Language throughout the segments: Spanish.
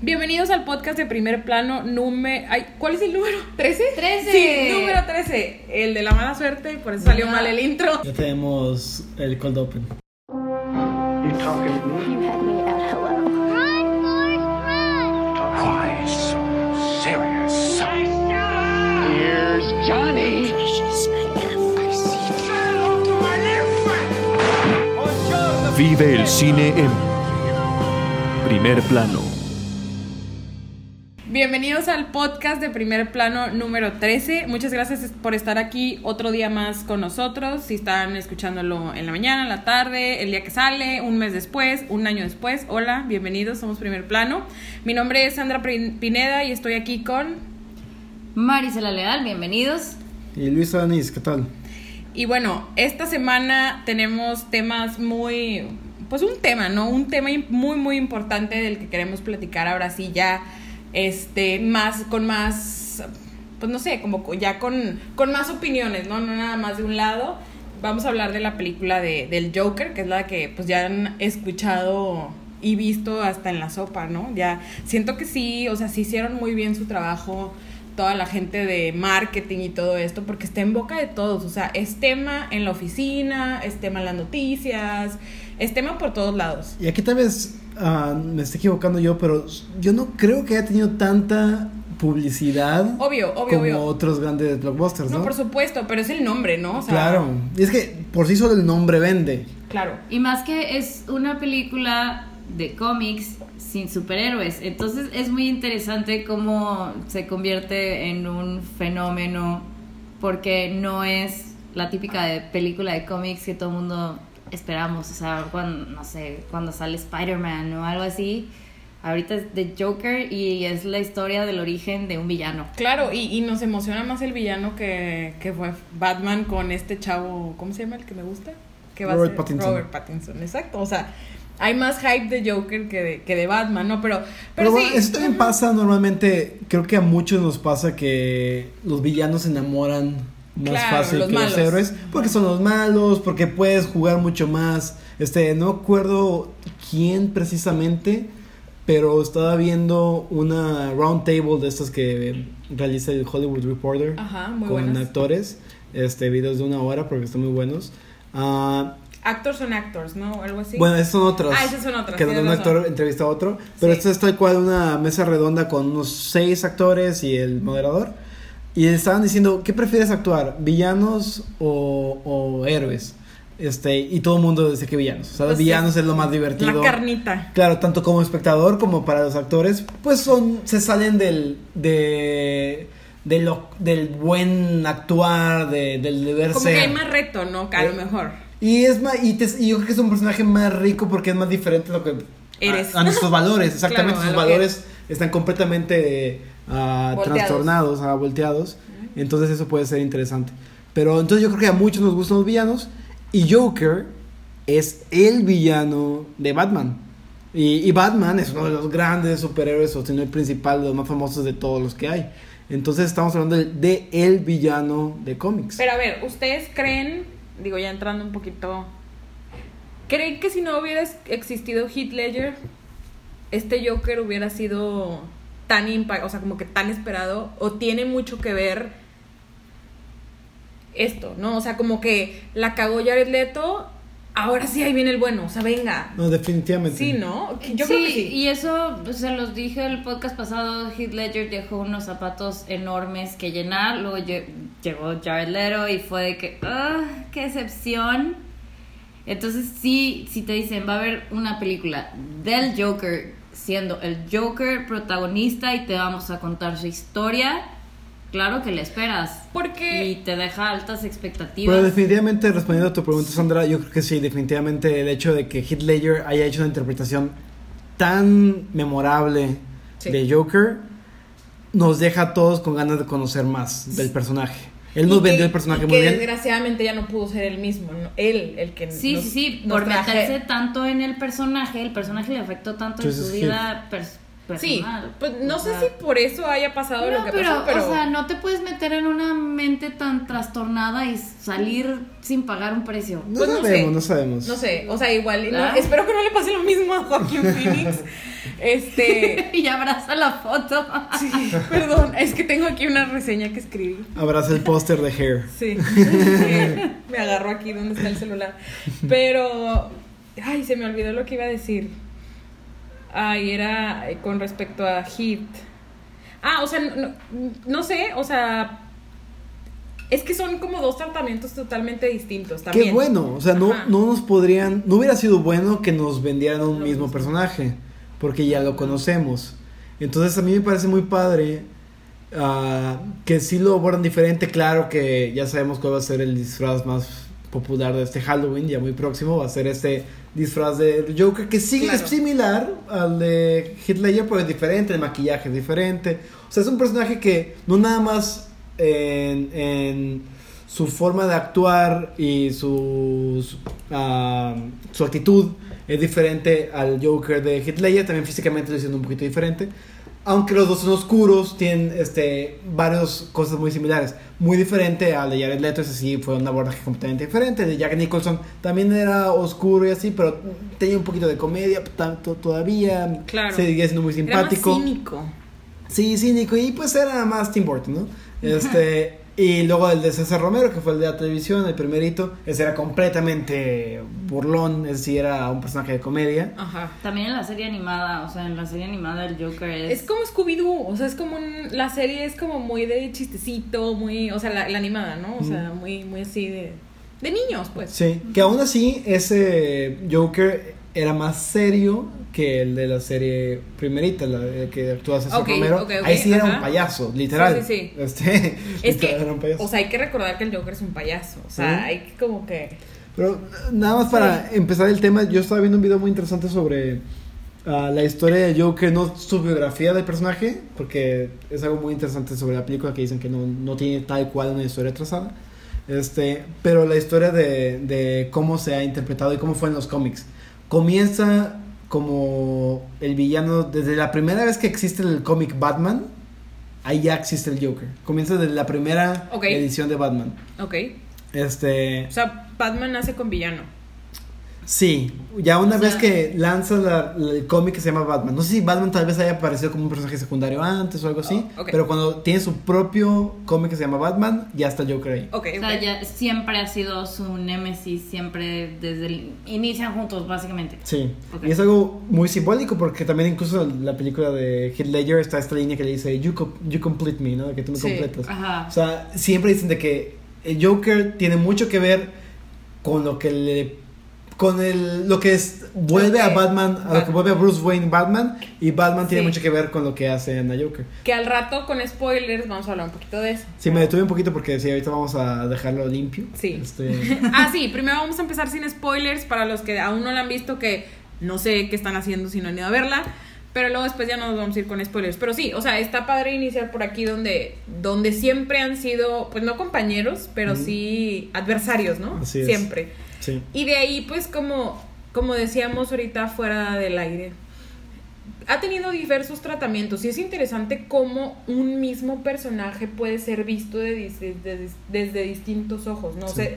Bienvenidos al podcast de primer plano número... ¿Cuál es el número? ¿13? 13. Sí, número 13. El de la mala suerte, por eso salió mal el intro. Ya tenemos el cold open. You talking to me? You had me at hello. Why so serious? Here's Johnny. Vive el cine en primer plano. Bienvenidos al podcast de primer plano número 13. Muchas gracias por estar aquí otro día más con nosotros. Si están escuchándolo en la mañana, en la tarde, el día que sale, un mes después, un año después. Hola, bienvenidos, somos primer plano. Mi nombre es Sandra Pineda y estoy aquí con... Marisela Leal, bienvenidos. Y Luis Anis, ¿qué tal? Y bueno, esta semana tenemos temas muy, pues un tema, ¿no? Un tema muy, muy importante del que queremos platicar ahora sí ya, este, más, con más, pues no sé, como co- ya con, con más opiniones, ¿no? No nada más de un lado. Vamos a hablar de la película de, del Joker, que es la que pues ya han escuchado y visto hasta en la sopa, ¿no? Ya siento que sí, o sea, sí hicieron muy bien su trabajo toda la gente de marketing y todo esto, porque está en boca de todos, o sea, es tema en la oficina, es tema en las noticias, es tema por todos lados. Y aquí tal vez ah, me estoy equivocando yo, pero yo no creo que haya tenido tanta publicidad Obvio, obvio, como obvio. otros grandes blockbusters, ¿no? No, por supuesto, pero es el nombre, ¿no? O sea, claro. Y es que por sí solo el nombre vende. Claro. Y más que es una película de cómics sin superhéroes. Entonces es muy interesante cómo se convierte en un fenómeno porque no es la típica de película de cómics que todo el mundo esperamos. O sea, cuando, no sé, cuando sale Spider-Man o algo así. Ahorita es The Joker y es la historia del origen de un villano. Claro, y, y nos emociona más el villano que, que fue Batman con este chavo, ¿cómo se llama el que me gusta? Que va a Robert ser Pattinson. Robert Pattinson, exacto. O sea, hay más hype de Joker que de, que de Batman, ¿no? Pero, pero, Pero, bueno, sí. eso también pasa normalmente, creo que a muchos nos pasa que los villanos se enamoran más Claro, fácil los que malos. los héroes, porque son los malos, porque puedes jugar mucho más. Este, no acuerdo quién precisamente, pero estaba viendo una round table de estas que realiza el Hollywood Reporter Ajá, muy con buenas. actores, este, videos de una hora porque están muy buenos. Ah, Actors on Actors, ¿no? Algo así. bueno, esas son otras. Ah, esas son otras, Que donde un actor entrevista a otro. Pero Sí. esto es tal cual una mesa redonda con unos seis actores y el moderador. Y estaban diciendo, ¿qué prefieres actuar? ¿Villanos o, o héroes? Este, y todo el mundo dice que villanos. O sea, Pues villanos es es lo más divertido. La carnita. Claro, tanto como espectador como para los actores, pues son, se salen del, de, de lo, del buen actuar, de, del deber Como ser. que hay más reto, ¿no? Que a lo Eh, mejor. Y es más, y, te- y yo creo que es un personaje más rico porque es más diferente a lo que Eres. A, a nuestros valores, exactamente. Claro, sus que- valores están completamente Volteados. trastornados, ah, volteados. Entonces eso puede ser interesante. Pero entonces yo creo que a muchos nos gustan los villanos. Y Joker es el villano de Batman. Y, y Batman es uno de los grandes superhéroes, o si no el principal, de los más famosos de todos los que hay. Entonces estamos hablando de, de el villano de cómics. Pero a ver, ¿ustedes creen, digo ya entrando un poquito, creen que si no hubiera existido Heath Ledger, este Joker hubiera sido tan impact, o sea, como que tan esperado, o tiene mucho que ver esto, ¿no? O sea, como que la cagó Jared Leto, ahora sí ahí viene el bueno, o sea, venga. No, definitivamente. Sí, ¿no? Yo sí, creo que sí. y eso se los dije el podcast pasado. Heath Ledger dejó unos zapatos enormes que llenar. Luego lle- llegó Jared Leto y fue de que, ¡ah! ¡Qué excepción! Entonces, sí, si te dicen, va a haber una película del Joker siendo el Joker protagonista y te vamos a contar su historia, claro que le esperas. Porque- Y te deja altas expectativas. Pero definitivamente, respondiendo a tu pregunta, Sandra, yo creo que sí, definitivamente el hecho de que Heath Ledger haya hecho una interpretación tan memorable Sí. de Joker, nos deja a todos con ganas de conocer más del personaje. Él Y nos que- vendió el personaje y muy que bien. desgraciadamente ya no pudo ser él mismo, ¿no? él el que Sí, nos- sí, sí, nos por traje- meterse tanto en el personaje, el personaje le afectó tanto Entonces, en su vida Sí, personal. pues no O sé sea, si por eso haya pasado no, lo que pero, pasó, pero o sea, no te puedes meter en una mente tan trastornada y salir sin pagar un precio. No Pues no sabemos, sé. no sabemos. no sé, o sea, igual, no- espero que no le pase lo mismo a Joaquín Phoenix. Este, y abraza la foto. sí, perdón, es que tengo aquí una reseña que escribí. Abraza el póster de Hair. Sí, me agarro aquí donde está el celular. Pero, ay, se me olvidó lo que iba a decir. Ay, era eh, con respecto a Hit. Ah, o sea, no, no- sé, o sea, es que son como dos tratamientos totalmente distintos también. Qué bueno, o sea, no, Ajá. no nos podrían, no hubiera sido bueno que nos vendieran un mismo personaje, porque ya lo conocemos. Entonces a mí me parece muy padre ah, que sí lo abordan diferente, claro que ya sabemos cuál va a ser el disfraz más popular de este Halloween, ya muy próximo, va a ser este disfraz de Joker que sigue Claro. es similar al de Ledger, pero es diferente, el maquillaje es diferente. O sea, es un personaje que no nada más en, en su forma de actuar y su, su, ah, su actitud es diferente al Joker de Ledger, también físicamente lo haciendo un poquito diferente. Aunque los dos son oscuros, tienen este, varias cosas muy similares. Muy diferente al de Jared Leto, ese sí fue un abordaje completamente diferente. El de Jack Nicholson también era oscuro y así, pero tenía un poquito de comedia tanto todavía. Claro. Seguía siendo muy Era más simpático. cínico. Sí, cínico. Y pues era más Tim Burton, ¿no? Este. Y luego el de César Romero, que fue el de la televisión, el primerito. Ese era completamente burlón. Ese sí era un personaje de comedia. Ajá. También en la serie animada, o sea, en la serie animada el Joker es... Es como Scooby-Doo, o sea, es como un, la serie es como muy de chistecito, muy, o sea, la, la animada, ¿no? O sea, muy, muy así de, de niños, pues. Sí. Que aún así, ese Joker era más serio que el de la serie primerita, la de que actúa César Ok, Romero. ok, ok, Ahí sí era ajá. un payaso, literal. Sí, sí, sí. Este, Es que, era un payaso. o sea, hay que recordar que el Joker es un payaso, o sea, hay que como que... Pero nada más para empezar el tema, yo estaba viendo un video muy interesante sobre ah, la historia de Joker, no su biografía del personaje, porque es algo muy interesante sobre la película que dicen que no, no tiene tal cual una historia trazada. Este, pero la historia de, de cómo se ha interpretado y cómo fue en los cómics. Comienza como el villano desde la primera vez que existe el cómic Batman. Ahí ya existe el Joker. Comienza desde la primera edición de Batman. Ok. Este, O sea, Batman nace con villano. Sí, ya una O vez sea- que lanza la- la- el cómic que se llama Batman. No sé si Batman tal vez haya aparecido como un personaje secundario antes o algo así. Oh, ok. Pero cuando tiene su propio cómic que se llama Batman, ya está el Joker ahí. Ok, O sea, ya siempre ha sido su némesis, siempre desde el... Inician juntos, básicamente. Sí, y es algo muy simbólico porque también incluso en la película de Heath Ledger está esta línea que le dice you, co- you complete me, ¿no? Que tú me Sí, completas. Ajá. O sea, siempre dicen de que el Joker tiene mucho que ver con lo que le con el lo que es vuelve a. Batman, a lo que vuelve a Bruce Wayne Batman y Batman tiene mucho que ver con lo que hace en la Joker. Que al rato con spoilers vamos a hablar un poquito de eso. Sí, me detuve un poquito porque sí, ahorita vamos a dejarlo limpio. Sí. Este, Ah, sí, primero vamos a empezar sin spoilers para los que aún no la han visto, que no sé qué están haciendo si no han ido a verla. Pero luego después ya nos vamos a ir con spoilers. Pero sí, o sea, está padre iniciar por aquí donde, donde siempre han sido, pues no compañeros, pero sí adversarios, ¿no? Así es. Siempre. Sí. Y de ahí, pues como, como decíamos ahorita fuera del aire, ha tenido diversos tratamientos y es interesante cómo un mismo personaje puede ser visto de dis- de- de- desde distintos ojos, ¿no? O Sí. sea,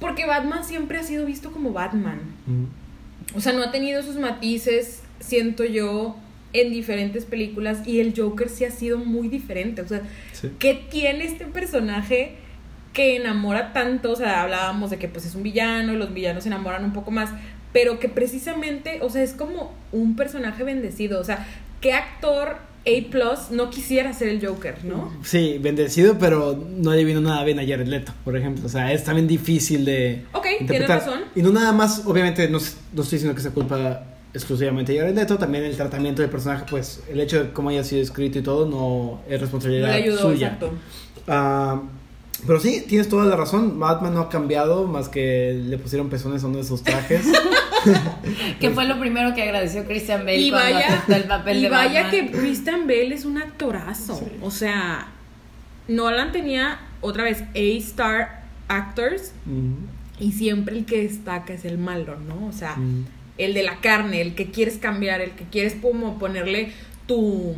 porque Batman siempre ha sido visto como Batman. Mm. O sea, no ha tenido sus matices, siento yo, en diferentes películas y el Joker sí ha sido muy diferente. O sea, Sí. ¿qué tiene este personaje que enamora tanto? O sea, hablábamos de que pues es un villano y los villanos se enamoran un poco más, pero que precisamente, o sea, es como un personaje bendecido. O sea, ¿qué actor A no quisiera ser el Joker, no? Sí, bendecido, pero no le vino nada bien a Jared Leto, por ejemplo. O sea, es también difícil de Ok, tienes razón. Y no nada más, obviamente, no, no estoy diciendo que se culpa exclusivamente Jared Leto, también el tratamiento del personaje, pues el hecho de cómo haya sido escrito y todo no es responsabilidad ayudó, suya. exacto. Pero sí, tienes toda la razón. Batman no ha cambiado más que le pusieron pezones a uno de sus trajes. Que fue lo primero que agradeció Christian Bale Y cuando vaya, aceptó el papel y de vaya Batman. que Christian Bale es un actorazo. O sea, Nolan tenía otra vez A-Star Actors y siempre el que destaca es el malo, ¿no? O sea, el de la carne, el que quieres cambiar, el que quieres como ponerle tu,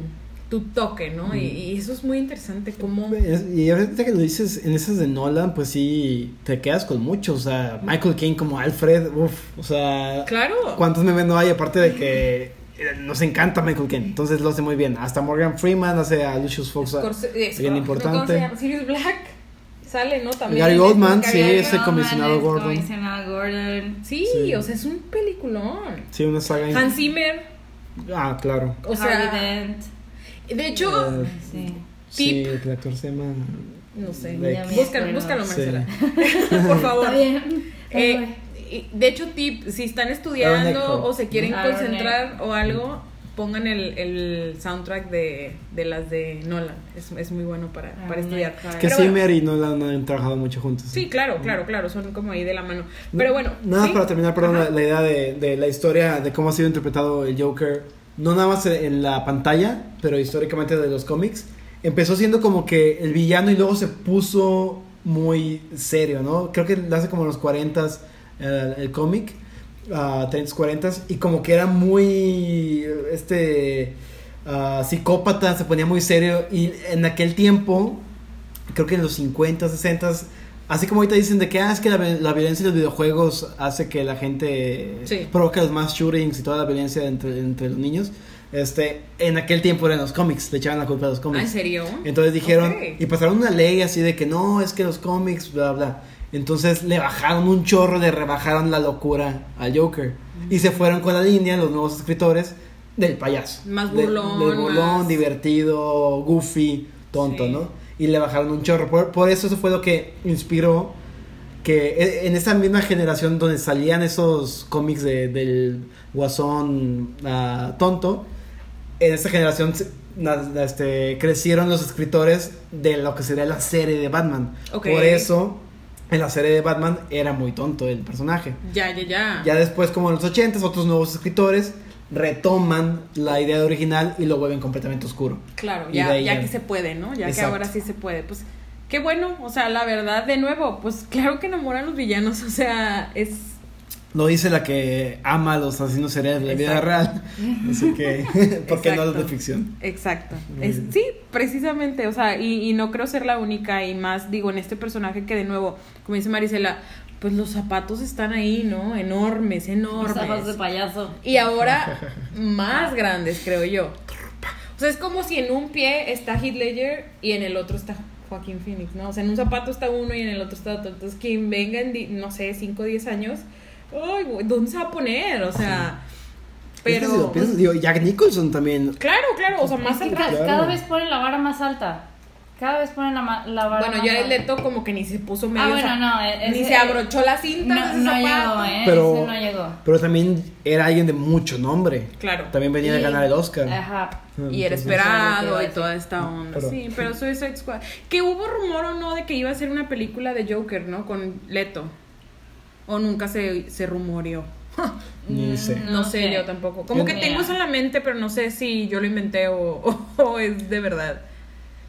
tu toque, ¿no? Y, y eso es muy interesante, como... Y ahorita que lo dices en esas de Nolan, pues sí, te quedas con mucho. O sea, Michael Caine como Alfred, uff, o sea, Claro. ¿cuántos memes no hay? Aparte de que eh, nos encanta Michael Caine, entonces lo hace muy bien. Hasta Morgan Freeman hace a Lucius Fox. a- Scorse- eh, bien importante. Sirius Black sale, ¿no? También. Gary en Oldman, este- sí, Gary- ese comisionado Oldman, Gordon. Comisionado Gordon. Sí, Sí. o sea, es un peliculón. Sí, una saga. Hans Zimmer, Ah, claro. o Harvey sea, Dent. De hecho, Eh, Sí. sí, Tip. el actor se llama. no sé, búscalo, búscalo, Sí. Marcela. Por favor. Está bien. Eh, de hecho, tip, si están estudiando o se quieren concentrar o algo, pongan el, el soundtrack de, de las de Nolan. Es, es muy bueno para, para estudiar. Eckhart. Que Pero bueno, Zimmer y Nolan han trabajado mucho juntos. Sí, claro, claro, claro, son como ahí de la mano. Pero bueno. Nada para terminar, perdón, la, la idea de, de la historia de cómo ha sido interpretado el Joker, no nada más en la pantalla, pero históricamente de los cómics. Empezó siendo como que el villano y luego se puso muy serio, ¿no? Creo que hace como los 40 eh, el cómic, ah, 30s, 40s, y como que era muy, este, ah, psicópata, se ponía muy serio, y en aquel tiempo, creo que en los 50, 60, así como ahorita dicen de que ah, es que la, la violencia de los videojuegos hace que la gente Sí. provoca los más shootings y toda la violencia entre, entre los niños. Este, en aquel tiempo eran los cómics, le echaban la culpa a los cómics. ¿En serio? Entonces dijeron, Ok. y pasaron una ley así de que no, es que los cómics, bla, bla. Entonces le bajaron un chorro, le rebajaron la locura al Joker. Y se fueron con la línea, los nuevos escritores, del payaso. Más De- burlón, del burlón, más- divertido, goofy, tonto, Sí. ¿no? Y le bajaron un chorro. Por, por eso eso fue lo que inspiró que e- en esa misma generación donde salían esos cómics de- del guasón ah, tonto, en esa generación este, crecieron los escritores de lo que sería la serie de Batman. Por eso, en la serie de Batman era muy tonto el personaje. Ya, ya, ya. Ya después, como en los 80 otros nuevos escritores retoman la idea original y lo vuelven completamente oscuro. Claro, ya, ya que se puede, ¿no? Ya que Exacto. ahora sí se puede. Pues qué bueno, o sea, la verdad, de nuevo, pues claro que enamoran los villanos, o sea, es... Lo dice la que ama a los asesinos seriales de la vida Exacto. real. Así que, ¿por qué no los de Exacto. ficción? Exacto. Es- sí, precisamente, o sea, y, y no creo ser la única y más, digo, en este personaje que de nuevo, como dice Marisela, pues los zapatos están ahí, ¿no? Enormes, Zapatos de enormes. payaso. Y ahora más grandes, creo yo. O sea, es como si en un pie está Heath Ledger y en el otro está Joaquín Phoenix, ¿no? O sea, en un zapato está uno y en el otro está otro. Entonces, quien venga en, no sé, 5 o 10 años, ay, ¿dónde se va a poner? O sea, Es que si lo pero... piensas, digo, Jack Nicholson también. Claro, claro, o sea, más atrás. ca- Claro. cada vez ponen la vara más alta. Cada vez ponen la, la vara Bueno, ya el. Leto como que ni se puso medio... Ah, bueno, no. Ni se abrochó la cinta No, no llegó, ¿eh? Pero- Ese no llegó. Pero también era alguien de mucho nombre. Claro. También venía de Y- ganar el Oscar. Ajá. Y era esperado y toda esta onda. Pero- Sí, pero Suicide Squad. Que hubo rumor o no de que iba a ser una película de Joker, ¿no? Con Leto. O nunca se, se rumoreó. Ni sé. Mm, No, sé, yo tampoco. Como Yo que tengo eso en la mente, pero no sé si yo lo inventé o, o- o es de verdad.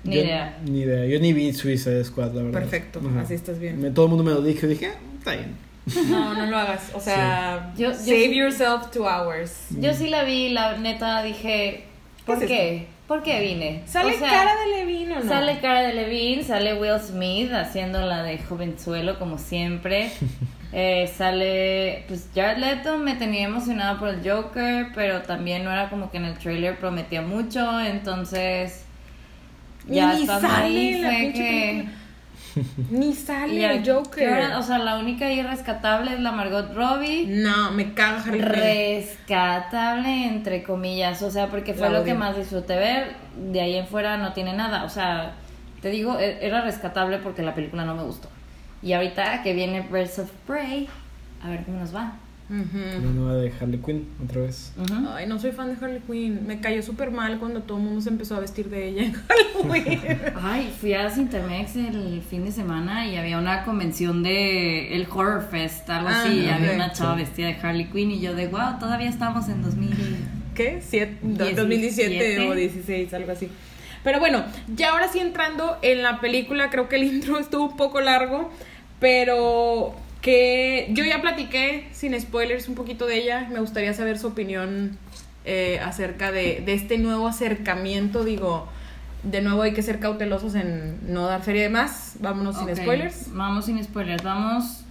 Ni Yo- idea. Ni idea. Yo ni vi Suicide Squad, la verdad. Perfecto, Ajá. así estás bien. Me- todo el mundo me lo dijo y dije, ah, está bien. No, no lo hagas. O sea, Yo- yo save sí- yourself two hours. Yo sí la vi, la neta dije, ¿por ¿Qué qué? es ¿Por qué vine? ¿Sale O sea, cara de Levine o no? Sale cara de Levine, sale Will Smith haciendo la de jovenzuelo como siempre. Eh, sale, pues Jared Leto me tenía emocionado por el Joker, pero también no era como que en el trailer prometía mucho, entonces ya Ni estando sale ahí fue que. Ni sale el Joker. ahora, o sea, la única ahí rescatable es la Margot Robbie. No, me Quinn. rescatable entre comillas, o sea, porque fue La lo que más disfruté ver, de ahí en fuera no tiene nada, o sea, te digo, e- era rescatable porque la película no me gustó. Y ahorita que viene Birds of Prey, a ver cómo nos va. La nueva de Harley Quinn, otra vez. Ujú. Ay, no soy fan de Harley Quinn. Me cayó súper mal cuando todo el mundo se empezó a vestir de ella en Halloween. Ay, fui a Cintermex el fin de semana y había una convención de el Horror Fest, algo Ah, así, y había una chava vestida de Harley Quinn y yo de, wow, todavía estamos en 2000. ¿Qué? Siete- Diecisiete. 2017 o 16, algo así. Pero bueno, ya ahora sí entrando en la película, creo que el intro estuvo un poco largo, pero que yo ya platiqué sin spoilers un poquito de ella. Me gustaría saber su opinión eh, acerca de, de este nuevo acercamiento, digo, de nuevo hay que ser cautelosos en no dar feria de más, vámonos sin spoilers. Vamos sin spoilers, vamos.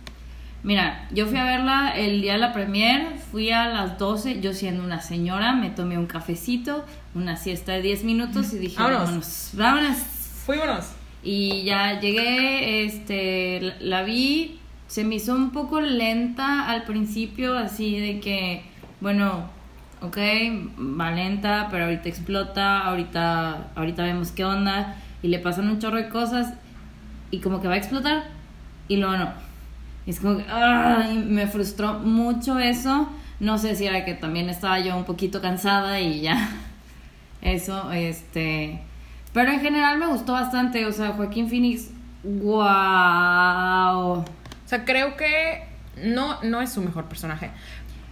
Mira, yo fui a verla el día de la premier, fui a las 12, yo siendo una señora, me tomé un cafecito, una siesta de 10 minutos y dije, Vámonos. vámonos, vámonos. Fuímonos. Y ya llegué, este, la, la vi, se me hizo un poco lenta al principio, así de que, bueno, ok, va lenta, pero ahorita explota, ahorita, ahorita vemos qué onda, y le pasan un chorro de cosas, y como que va a explotar, y luego no. Es como que, ay, me frustró mucho eso, no sé si era que también estaba yo un poquito cansada y ya, eso, este... Pero en general me gustó bastante, o sea, Joaquín Phoenix, wow. O sea, creo que no, no es su mejor personaje,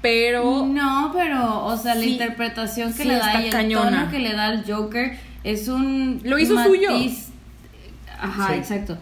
pero... No, pero, o sea, la interpretación que Sí, le da y el cañona. tono que le da al Joker es un Lo hizo suyo. Ajá, Sí. exacto.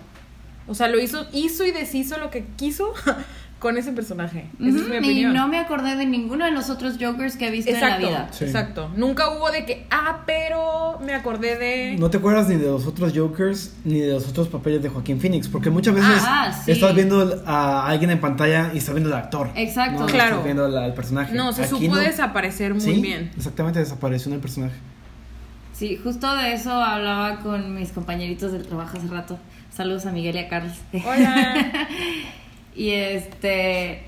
O sea, lo hizo, hizo y deshizo lo que quiso con ese personaje. Esa es mi Ujú, y opinión. no me acordé de ninguno de los otros Jokers que he visto Exacto, en la vida. Sí. exacto. Nunca hubo de que, ah, pero me acordé de... No te acuerdas ni de los otros Jokers ni de los otros papeles de Joaquín Phoenix, porque muchas veces Ah, sí. estás viendo a alguien en pantalla y estás viendo al actor. Exacto. No Claro. Estás viendo al, al personaje. No, se Aquí supo no. desaparecer muy Sí, bien. Exactamente, desapareció en el personaje. Sí, justo de eso hablaba con mis compañeritos del trabajo hace rato. Saludos a Miguel y a Carlos. Hola. Y este.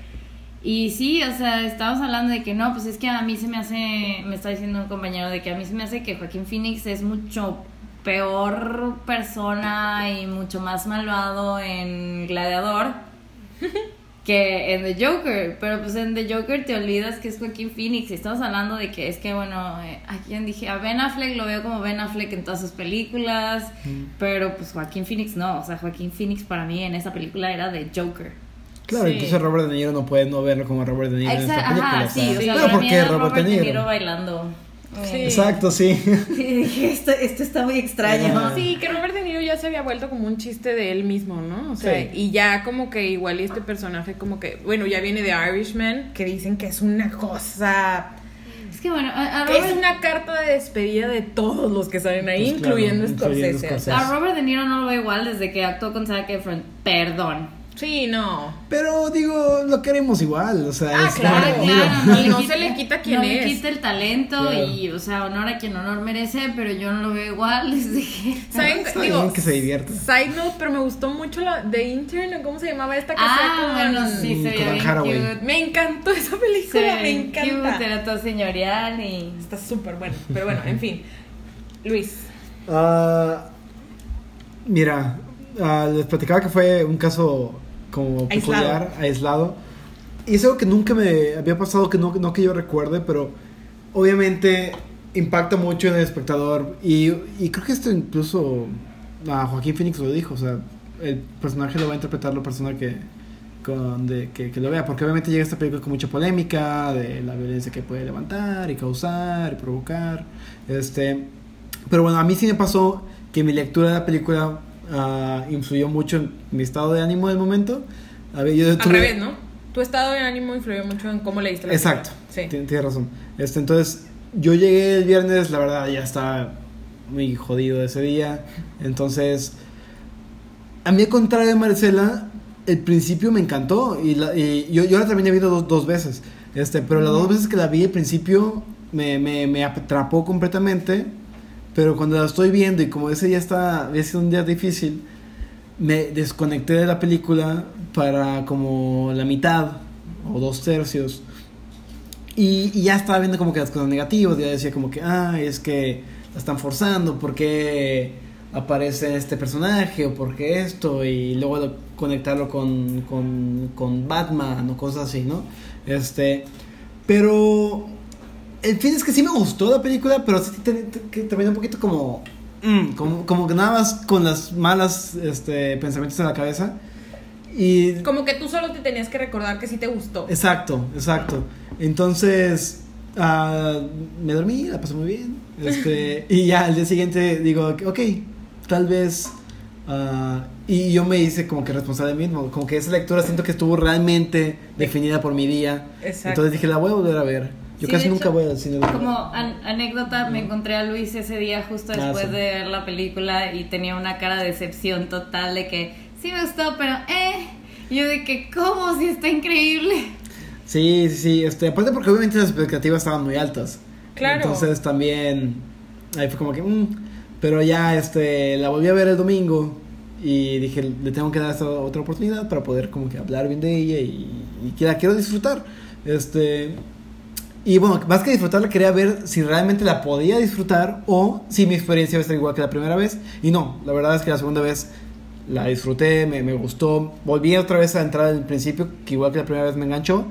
Y sí, o sea, estábamos hablando de que no, pues es que a mí se me hace. Me está diciendo un compañero de que a mí se me hace que Joaquín Phoenix es mucho peor persona y mucho más malvado en Gladiador que en The Joker. Pero pues en The Joker te olvidas que es Joaquín Phoenix. Y estamos hablando de que es que, bueno, eh, a quien dije, a Ben Affleck lo veo como Ben Affleck en todas sus películas. Pero pues Joaquín Phoenix no. O sea, Joaquín Phoenix para mí en esa película era The Joker. Claro, Sí. entonces Robert De Niro no puede no verlo como Robert De Niro en esta película. ajá, o sí, sea, o sea, pero para ¿por mí qué era Robert De Niro? bailando. Sí. Exacto, sí. Y dije, esto, esto está muy extraño. Ah. Sí, que Robert De Niro ya se había vuelto como un chiste de él mismo, ¿no? O sea, Sí. y ya como que igual y este personaje como que, bueno, ya viene de Irishman, que dicen que es una cosa, Es que bueno, a, a que es Robert, una carta de despedida de todos los que salen ahí, Pues claro, incluyendo incluyendo Scorsese. a Robert De Niro no lo veo igual desde que actuó con Zac Efron. Perdón. Sí, no. Pero digo, lo queremos igual. O sea, Ah, es claro, como- claro. no, no se le quita quién no es. le quita el talento Claro. y, o sea, honor a quien honor merece, pero yo no lo veo igual desde que... ¿Saben? Está Digo, bien que se divierta. Side note, pero me gustó mucho la de Intern, ¿o ¿cómo se llamaba esta que Ah, con- bueno, sí, se con veía bien Haraway. cute. Me encantó esa película, me encanta. cute, era todo señorial y... Está súper bueno, pero bueno, en fin. Luis. Ah, mira, ah, les platicaba que fue un caso como Aislado. peculiar, aislado. Y es algo que nunca me había pasado, que no, no que yo recuerde, pero obviamente impacta mucho en el espectador. Y, y creo que esto incluso a Joaquín Phoenix lo dijo, o sea, el personaje lo va a interpretar la persona que, con, de, que, que lo vea, porque obviamente llega esta película con mucha polémica de la violencia que puede levantar y causar y provocar. Este, pero bueno, a mí sí me pasó que mi lectura de la película ah, influyó mucho en mi estado de ánimo del momento. A ver, yo Al tuve- revés, ¿no? Tu estado de ánimo influyó mucho en cómo leíste la Exacto. Sí. ti- tienes razón. Este, entonces, yo llegué el viernes, la verdad, ya estaba muy jodido ese día. Entonces, a mí, al contrario de Marcela, el principio me encantó. Y, la- y yo, yo la también he visto dos, dos veces. Este, pero las dos veces que la vi, al principio me, me, me atrapó completamente. Pero cuando la estoy viendo y como ese día está, había sido un día difícil, me desconecté de la película para como la mitad o dos tercios. Y, y ya estaba viendo como que las cosas negativas, ya decía como que, ah, es que la están forzando, ¿por qué aparece este personaje? ¿O por qué esto? Y luego lo- conectarlo con, con, con Batman o cosas así, ¿no? Este, pero el fin es que sí me gustó la película, pero sí terminó un poquito como, mm, como, como que nada más con las malas este, pensamientos en la cabeza. Y Como que tú solo te tenías que recordar que sí te gustó. Exacto, exacto. Entonces, ah, me dormí, la pasé muy bien. Este, y ya al día siguiente digo, ok, tal vez. ah, y yo me hice como que responsable de mí mismo. Como que esa lectura siento que estuvo realmente definida por mi día. Exacto. Entonces dije, la voy a volver a ver. Yo Sí, casi nunca hecho, voy al cine. Como an- anécdota, me encontré a Luis ese día justo Ah, después sí. de ver la película y tenía una cara de decepción total de que sí me gustó, pero eh. Y yo de que, ¿cómo? Si está increíble. Sí, sí, sí. Este, aparte porque obviamente las expectativas estaban muy altas. Claro. Entonces también ahí fue como que, mm, pero ya este, la volví a ver el domingo y dije, le tengo que dar esta otra oportunidad para poder como que hablar bien de ella y, y que la quiero disfrutar. Este, y bueno, más que disfrutarla quería ver si realmente la podía disfrutar o si mi experiencia iba a ser igual que la primera vez. Y no, la verdad es que la segunda vez la disfruté, me, me gustó. Volví otra vez a entrar al principio, que igual que la primera vez me enganchó,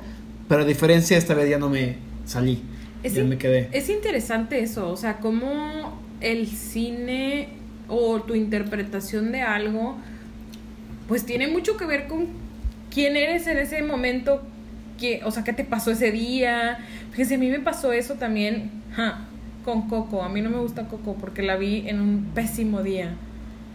pero a diferencia esta vez ya no me salí. Es, ya in- me quedé. es interesante eso, o sea, cómo el cine o tu interpretación de algo, pues tiene mucho que ver con quién eres en ese momento, que, o sea, qué te pasó ese día. Fíjense, a mí me pasó eso también ja, con Coco. A mí no me gusta Coco porque la vi en un pésimo día.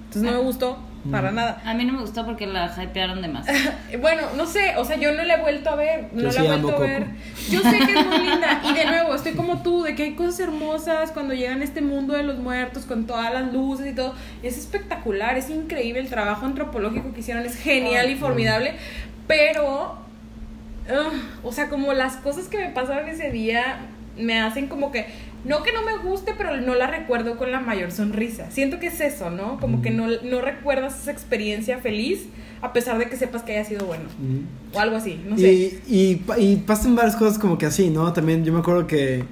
Entonces no me gustó para Mm. nada. A mí no me gustó porque la hypearon de más. Bueno, no sé, o sea, yo no la he vuelto a ver, no Yo la sí he vuelto a Coco. ver. Yo sé que es muy linda y de nuevo, estoy como tú, de que hay cosas hermosas cuando llegan a este mundo de los muertos con todas las luces y todo. Es espectacular, es increíble el trabajo antropológico que hicieron, es genial y formidable, pero o sea, como las cosas que me pasaron ese día me hacen como que no que no me guste, pero no la recuerdo con la mayor sonrisa. Siento que es eso, ¿no? Como que no, no recuerdas esa experiencia feliz a pesar de que sepas que haya sido bueno. O algo así, no sé. Y, y, y pasan varias cosas como que así, ¿no? También yo me acuerdo que,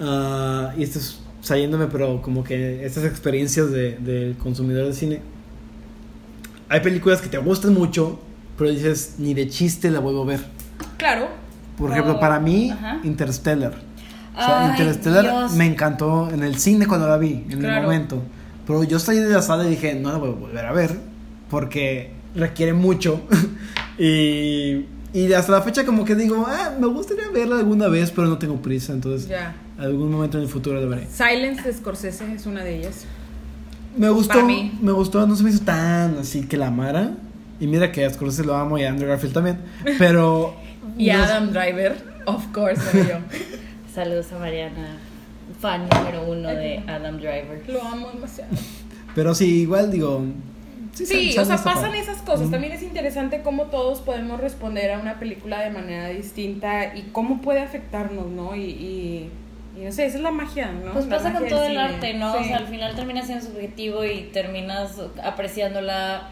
ah, y esto es saliéndome, pero como que estas experiencias de- del consumidor de cine, hay películas que te gustan mucho, pero dices, ni de chiste la vuelvo a ver. Claro. Por ejemplo, para mí, ajá. Interstellar. O sea, Ay, Interstellar Dios. me encantó en el cine cuando la vi, en Claro. el momento. Pero yo salí de la sala y dije, no la voy a volver a ver, porque requiere mucho. y, y hasta la fecha como que digo, ah, me gustaría verla alguna vez, pero no tengo prisa, entonces Ya. algún momento en el futuro la veré. Silence de Scorsese es una de ellas. Me gustó, mí. me gustó, no se me hizo tan así que la amara. Y mira que a Scorsese lo amo y a Andrew Garfield también, pero... Y Adam Driver, of course, era yo. Saludos a Mariana, fan número uno de Adam Driver. Lo amo demasiado. Pero sí, igual digo... Sí, sal- o sea, pasan parte. esas cosas. También es interesante cómo todos podemos responder a una película de manera distinta y cómo puede afectarnos, ¿no? Y, y, y no sé, esa es la magia, ¿no? Pues La pasa con todo el arte, ¿no? O sea, al final termina siendo subjetivo y terminas apreciándola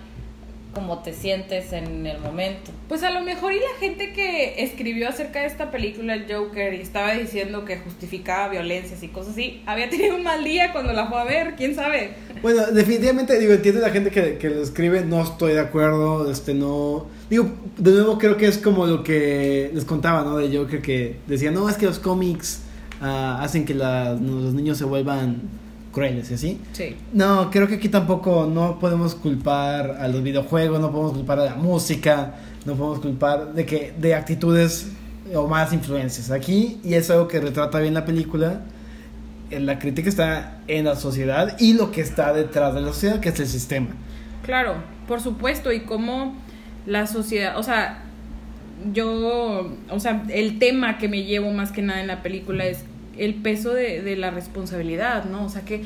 como te sientes en el momento. Pues a lo mejor y la gente que escribió acerca de esta película, el Joker, y estaba diciendo que justificaba violencias y cosas así, había tenido un mal día cuando la fue a ver, quién sabe. Bueno, definitivamente, digo, entiendo la gente que, que lo escribe, no estoy de acuerdo, este, no... Digo, de nuevo creo que es como lo que les contaba, ¿no? De Joker que decía, no, es que los cómics ah, hacen que la- los niños se vuelvan crueles, ¿y así? Sí. No, creo que aquí tampoco no podemos culpar a los videojuegos, no podemos culpar a la música, no podemos culpar de que de actitudes o más influencias. Aquí, y es algo que retrata bien la película, eh, la crítica está en la sociedad y lo que está detrás de la sociedad, que es el sistema. Claro, por supuesto, y cómo la sociedad, o sea, yo, o sea, el tema que me llevo más que nada en la película es el peso de, de la responsabilidad, ¿no? O sea, que,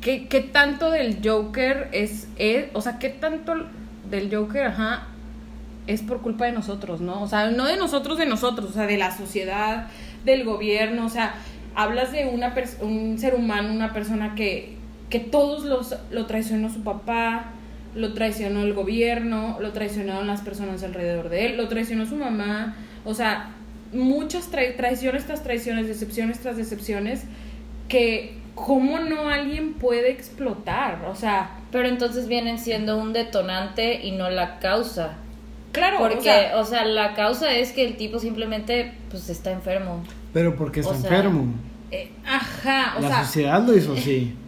que, que tanto del Joker es, es, o sea, qué tanto del Joker, ajá, es por culpa de nosotros, ¿no? O sea, no de nosotros, de nosotros, o sea, de la sociedad, del gobierno, o sea, hablas de una un ser humano, una persona que, que todos los, lo traicionó su papá, lo traicionó el gobierno, lo traicionaron las personas alrededor de él, lo traicionó su mamá, o sea, muchas trai- traiciones tras traiciones, decepciones tras decepciones, que cómo no alguien puede explotar, o sea, Pero entonces vienen siendo un detonante y no la causa. claro, Porque, o sea, la causa es que el tipo simplemente pues está enfermo. Pero porque está O sea, enfermo. eh, ajá, o la sea, sociedad lo hizo así.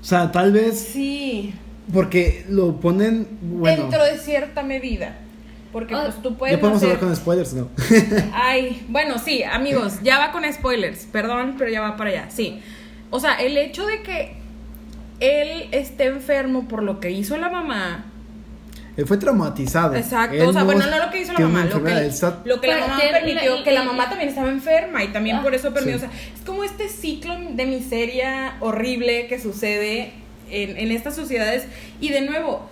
O sea, tal vez sí, porque lo ponen, bueno, dentro de cierta medida. Porque Ah, pues tú puedes ya podemos hacer- hablar con spoilers, ¿no? Ay, bueno, sí, amigos, ya va con spoilers, perdón, pero ya va para allá, sí. O sea, el hecho de que él esté enfermo por lo que hizo la mamá, Él fue traumatizado. Exacto, Él o sea, bueno, no lo que hizo la mamá, lo que, enfermedad, él está- lo que la mamá permitió, la- que la mamá también estaba enferma y también Ah, por eso permitió, sí. o sea, es como este ciclo de miseria horrible que sucede en, en estas sociedades y de nuevo,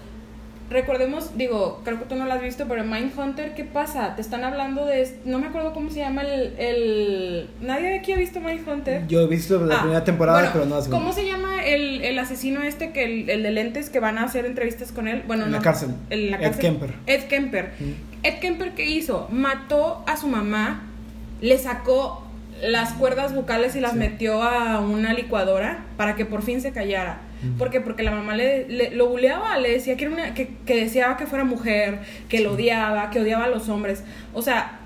recordemos, digo, creo que tú no lo has visto, pero Mindhunter, ¿qué pasa? Te están hablando de, no me acuerdo cómo se llama el, el nadie de aquí ha visto Mindhunter. Yo he visto la Ah, primera temporada, bueno, pero no la segunda. ¿Cómo se llama el, el asesino este que el, el de lentes que van a hacer entrevistas con él? Bueno, En la no, cárcel. En la Ed cárcel. Kemper. Ed Kemper. Ed Kemper, ¿qué hizo? Mató a su mamá, le sacó las cuerdas vocales y las Sí. metió a una licuadora para que por fin se callara. ¿Por qué? Porque la mamá le, le- lo buleaba, le decía que, era una, que, que deseaba que fuera mujer, que lo odiaba, que odiaba a los hombres. O sea,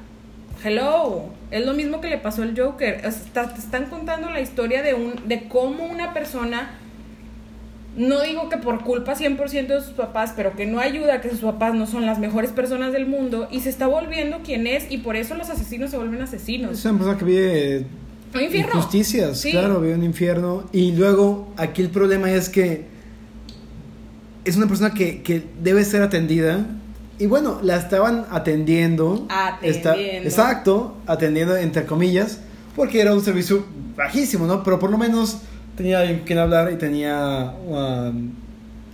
hello, es lo mismo que le pasó al Joker. O sea, está- te están contando la historia de, un, de cómo una persona, no digo que por culpa 100% de sus papás, pero que no ayuda, que sus papás no son las mejores personas del mundo y se está volviendo quien es y por eso los asesinos se vuelven asesinos. Es una persona que vive Un infierno. injusticias, Sí. claro, vive un infierno. Y luego, aquí el problema es que es una persona que, que debe ser atendida. Y bueno, la estaban atendiendo. Está- Atendiendo. exacto, atendiendo entre comillas, porque era un servicio bajísimo, ¿no? Pero por lo menos tenía alguien quien hablar y tenía um,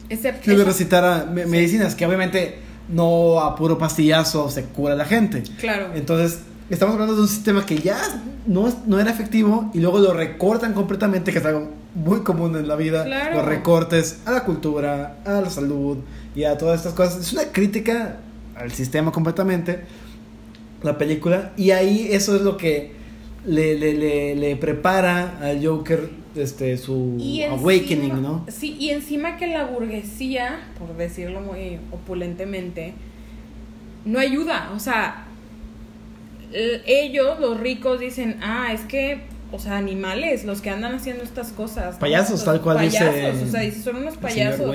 Excepto- que le recitara me- medicinas, que obviamente no a puro pastillazo se cura la gente. Claro. Entonces, estamos hablando de un sistema que ya no, no era efectivo y luego lo recortan completamente, que es algo muy común en la vida. Claro. Los recortes a la cultura, a la salud y a todas estas cosas. Es una crítica al sistema completamente, la película. Y ahí eso es lo que le, le, le, le prepara al Joker este, su encima- awakening, ¿no? Sí, y encima que la burguesía, por decirlo muy opulentemente, no ayuda. O sea, ellos, los ricos, dicen, ah, es que, o sea, animales, los que andan haciendo estas cosas. ¿no? Payasos, Los tal cual dice payasos, O sea, dice, son unos payasos.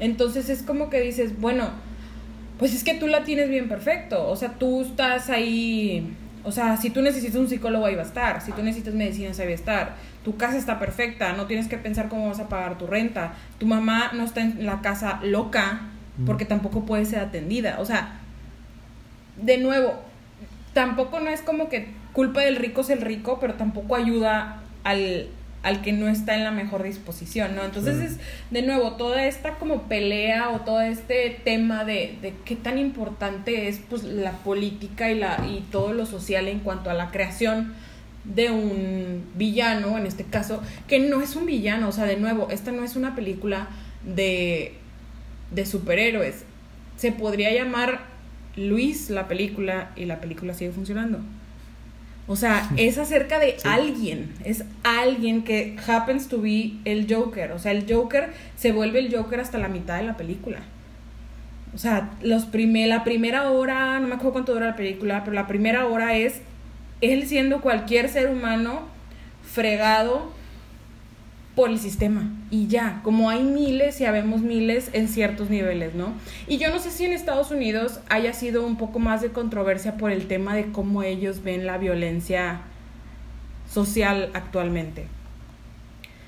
Entonces es como que dices, bueno, pues es que tú la tienes bien perfecto. O sea, tú estás ahí. O sea, si tú necesitas un psicólogo, ahí va a estar. Si tú necesitas medicinas, ahí va a estar. Tu casa está perfecta. No tienes que pensar cómo vas a pagar tu renta. Tu mamá no está en la casa loca porque tampoco puede ser atendida. O sea, de nuevo, tampoco no es como que culpa del rico es el rico, pero tampoco ayuda al, al que no está en la mejor disposición, ¿no? Entonces es, de nuevo, toda esta como pelea o todo este tema de, de qué tan importante es pues la política y, la, y todo lo social en cuanto a la creación de un villano, en este caso, que no es un villano, o sea, de nuevo, esta no es una película de, de superhéroes. Se podría llamar Luis la película y la película sigue funcionando. O sea, es acerca de alguien, es alguien que happens to be el Joker. O sea, el Joker se vuelve el Joker hasta la mitad de la película. O sea, los prime- la primera hora, no me acuerdo cuánto dura la película, pero la primera hora es él siendo cualquier ser humano fregado por el sistema. Y ya, como hay miles y habemos miles en ciertos niveles, ¿no? Y yo no sé si en Estados Unidos haya sido un poco más de controversia por el tema de cómo ellos ven la violencia social actualmente.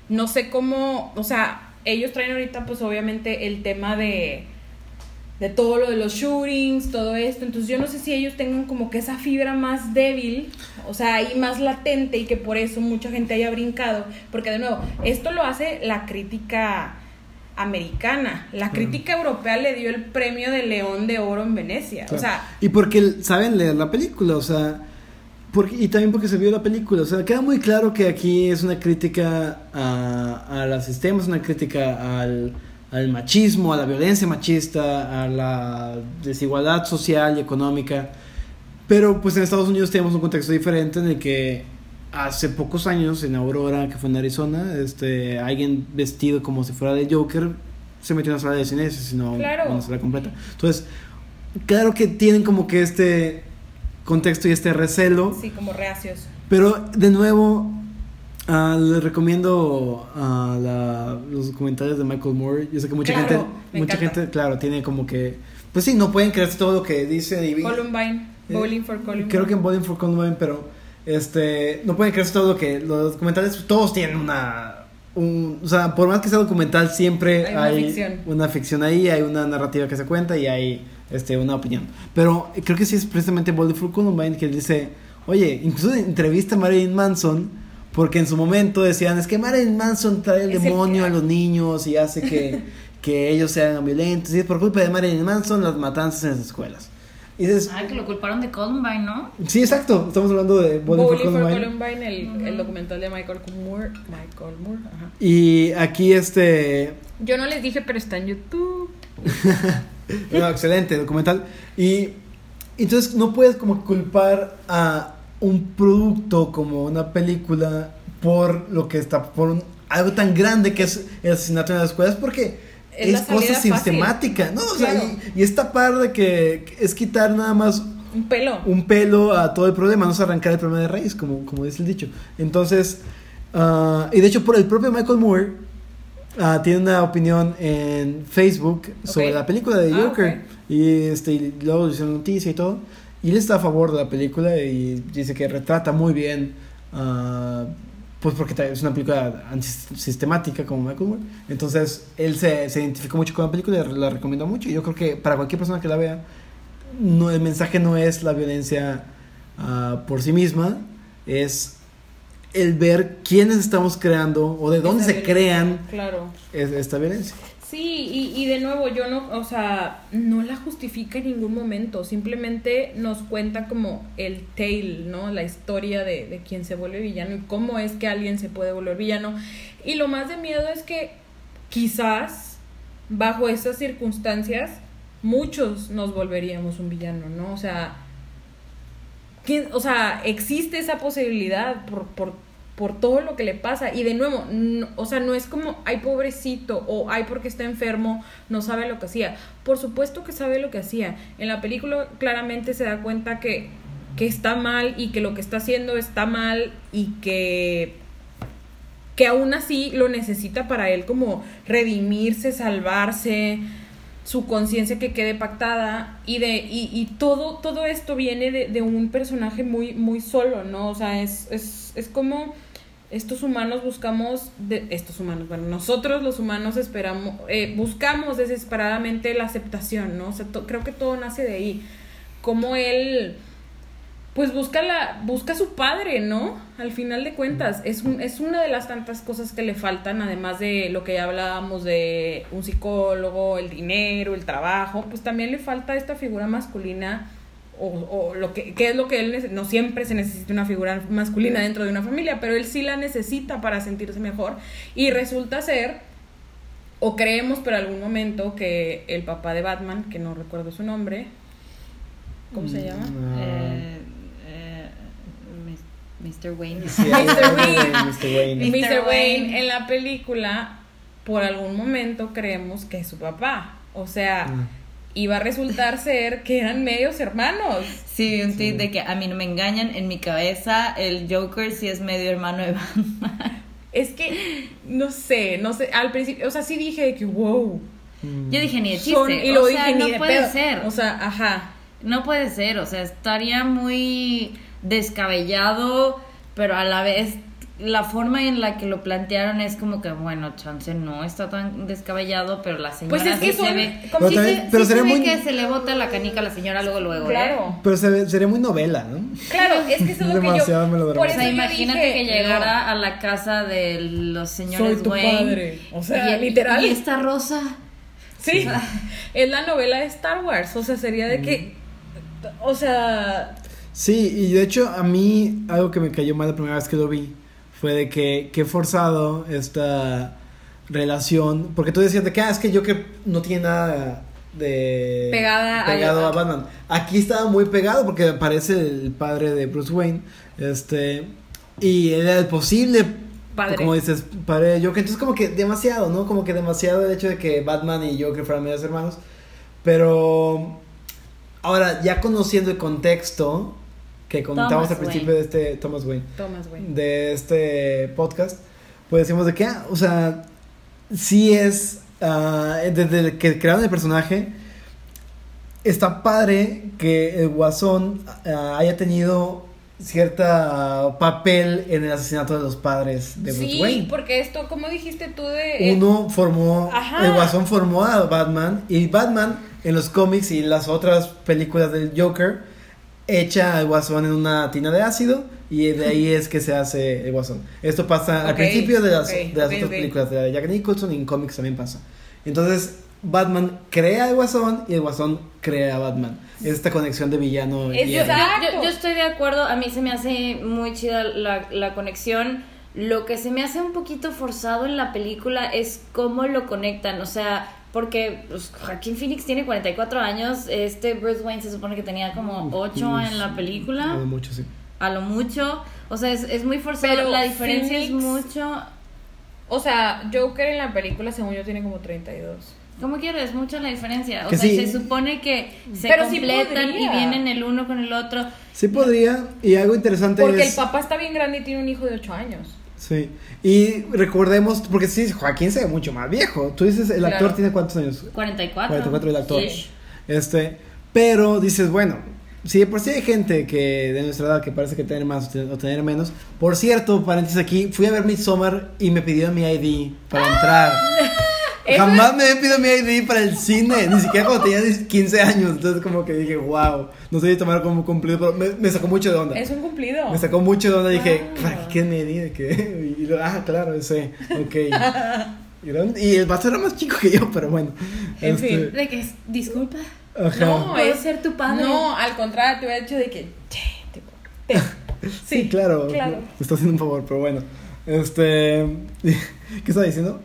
No sé cómo, o sea, ellos traen ahorita pues obviamente el tema de de todo lo de los shootings, todo esto. Entonces yo no sé si ellos tengan como que esa fibra más débil, o sea, ahí más latente y que por eso mucha gente haya brincado. Porque de nuevo, esto lo hace la crítica americana. La crítica europea le dio el premio de León de Oro en Venecia. O sea, y porque saben leer la película, o sea, porque, y también porque se vio la película, o sea, queda muy claro que aquí es una crítica a, al sistema, es una crítica al, al machismo, a la violencia machista, a la desigualdad social y económica. Pero pues en Estados Unidos tenemos un contexto diferente en el que hace pocos años en Aurora, que fue en Arizona, este, alguien vestido como si fuera de Joker se metió en una sala de cine, sino Claro. una sala completa. Entonces, claro que tienen como que este contexto y este recelo, sí, como reacios. pero de nuevo ah, les recomiendo ah, la- los comentarios de Michael Moore. Yo sé que mucha Claro, gente, mucha encanta. gente, claro, tiene como que, pues sí, no pueden creerse todo lo que dice y Columbine, Eh, Bowling for Columbine. Creo que en Bowling for Columbine, pero este no pueden creerse todo lo que los comentarios todos tienen una un, o sea, por más que sea documental, siempre Hay hay, una ficción. una ficción ahí, hay una narrativa que se cuenta y hay este, una opinión. Pero creo que sí es precisamente Boldy for Columbine que dice, oye, incluso entrevista a Marilyn Manson, porque en su momento decían, es que Marilyn Manson trae el Es el demonio que- a los niños y hace que, que ellos sean violentos, y es por culpa de Marilyn Manson las matanzas en las escuelas. Y dices, Ah, que lo culparon de Columbine, ¿no? sí, exacto, estamos hablando de Boldy for Bowling for Columbine. Columbine, el, el documental de Michael Moore. Michael Moore, ajá. Y aquí este Yo no les dije, pero está en YouTube. No, excelente documental. Y entonces no puedes como culpar a un producto como una película por lo que está, por un- algo tan grande que es el asesinato en las escuelas, porque Es cosa fácil. sistemática, ¿no? O sea, y, y esta par de que es quitar nada más Un pelo. un pelo a todo el problema, no es arrancar el problema de raíz, como, como dice el dicho. Entonces, ah, y de hecho por el propio Michael Moore, ah, tiene una opinión en Facebook sobre la película de Ah, Joker. ok. Y este, y luego hicieron noticia y todo. Y él está a favor de la película y dice que retrata muy bien, ah, pues porque es una película antisistemática como Michael Moore. Entonces, él se, se identificó mucho con la película y la recomiendo mucho. Y yo creo que para cualquier persona que la vea, no, el mensaje no es la violencia ah, por sí misma, es el ver quiénes estamos creando o de dónde se violencia, crean Claro. esta violencia. Sí, y, y de nuevo, yo no, o sea, no la justifica en ningún momento, simplemente nos cuenta como el tale, ¿no? La historia de, de quién se vuelve villano y cómo es que alguien se puede volver villano. Y lo más de miedo es que quizás bajo esas circunstancias muchos nos volveríamos un villano, ¿no? O sea, ¿quién- o sea, existe esa posibilidad por, por, por todo lo que le pasa. Y de nuevo, no- o sea, no es como, ay, pobrecito, o ay, porque está enfermo, no sabe lo que hacía. Por supuesto que sabe lo que hacía. En la película claramente se da cuenta que, que está mal y que lo que está haciendo está mal y que que aún así lo necesita para él como redimirse, salvarse, su conciencia que quede pactada y de y, y todo todo esto viene de, de un personaje muy muy solo, ¿no? O sea, es, es, es como estos humanos buscamos de estos humanos, bueno, nosotros los humanos esperamos eh, buscamos desesperadamente la aceptación, ¿no? O sea, creo que todo nace de ahí. Como él pues busca la busca a su padre, ¿no? Al final de cuentas, es, un- es una de las tantas cosas que le faltan, además de lo que ya hablábamos de un psicólogo, el dinero, el trabajo, pues también le falta esta figura masculina o, o lo que, que es lo que él no siempre se necesita una figura masculina dentro de una familia, pero él sí la necesita para sentirse mejor y resulta ser o creemos por algún momento que el papá de Batman, que no recuerdo su nombre, ¿cómo se llama? Ah, Eh, eh, Mr. Wayne. sí, Mr. Wayne. Mr. Wayne. Mr. Wayne. en la película, por algún momento creemos que es su papá. O sea, Mm. Iba a resultar ser que eran medios hermanos. Sí, un tweet de que a mí no me engañan. En mi cabeza, el Joker sí es medio hermano de Batman. Es que, no sé, no sé, al principio, o sea, sí dije que, wow. Mm. Yo dije ni de chiste. son- y lo o dije sea, ni no de puede pedo. ser. O sea, ajá. No puede ser, o sea, estaría muy descabellado, pero a la vez la forma en la que lo plantearon es como que, bueno, chance no está tan descabellado, pero la señora Pues es que sí son se ve, como Pero se- también- pero sí se sería ve muy- que se le bota la canica a la señora luego, luego, ¿eh? Claro. Pero se- sería muy novela, ¿no? Claro, es que eso es lo que Demasiado yo. melodramático. Por O eso sea, yo imagínate dije, que llegara a la casa de los señores Soy tu Wayne. padre. O sea, y, literal. Y esta rosa. Sí, es la novela de Star Wars. O sea, sería de que. O sea, Sí, y de hecho a mí algo que me cayó mal la primera vez que lo vi fue de que que he forzado esta relación, porque tú decías de que ah, es que yo que no tiene nada de Pegada pegado a, a- Batman. Aquí estaba muy pegado porque aparece el padre de Bruce Wayne, este y era el posible Padre. como dices, padre de Joker, entonces como que demasiado, ¿no? Como que demasiado el hecho de que Batman y Joker fueran medios hermanos, pero ahora ya conociendo el contexto que comentamos Thomas al principio de este Thomas Wayne, Thomas, güey. de este podcast, pues decimos de que, ah, o sea, sí es, ah, desde que crearon el personaje, está padre que el Guasón ah, haya tenido cierta papel en el asesinato de los padres de Bruce Sí, Wayne. porque esto, como dijiste tú de... eh, Uno formó, Ajá. el Guasón formó a Batman y Batman en los cómics y las otras películas del Joker echa al Guasón en una tina de ácido y de ahí es que se hace el Guasón. Esto pasa al Ok, principio de las, ok, de las ok, otras películas de Jack Nicholson y en cómics también pasa. Entonces Batman crea al Guasón y el Guasón crea a Batman. Es esta conexión de villano y Es héroe. verdad. Yo, yo estoy de acuerdo, a mí se me hace muy chida la, la conexión. Lo que se me hace un poquito forzado en la película es cómo lo conectan, o sea, porque pues, Joaquín Phoenix tiene 44 años, este Bruce Wayne se supone que tenía como 8 en la película, No, mucho, sí. a lo mucho, o sea, es, es muy forzado, Pero la diferencia es mucho, O sea, Joker en la película, según yo, tiene como 32. ¿cómo quieres? Mucha la diferencia, o Que sea, sí. se supone que se Pero sí completan y podría. vienen el uno con el otro. Sí podría y algo interesante Porque es... el papá está bien grande y tiene un hijo de 8 años. Sí. Y recordemos, porque sí, Joaquín se ve mucho más viejo. Tú dices, el actor tiene cuántos años? 44. 44 el actor. Ish. Este, pero dices, bueno, si de por sí hay gente que de nuestra edad que parece que tener más o te- o tener menos. Por cierto, paréntesis aquí, fui a ver Midsommar y me pidió mi ID para entrar. Eso Jamás me había pedido mi ID para el cine, ni siquiera cuando tenía 15 años. Entonces, como que dije, wow, no sé si tomar como cumplido, pero me, me sacó mucho de onda. Es un cumplido. Me sacó mucho de onda. Dije, Ah. ¿para qué me di? ¿De qué? Y lo- ah, claro, ese. Ok. Y, el vato era más chico que yo, pero bueno. En Este, fin. De que, disculpa, Ajá. No, ¿Puedo es ser tu padre? No, al contrario, te hubiera dicho de que. "Che, tipo, te". Sí, claro. claro. Me está haciendo un favor, pero bueno. Este. ¿Qué estaba diciendo?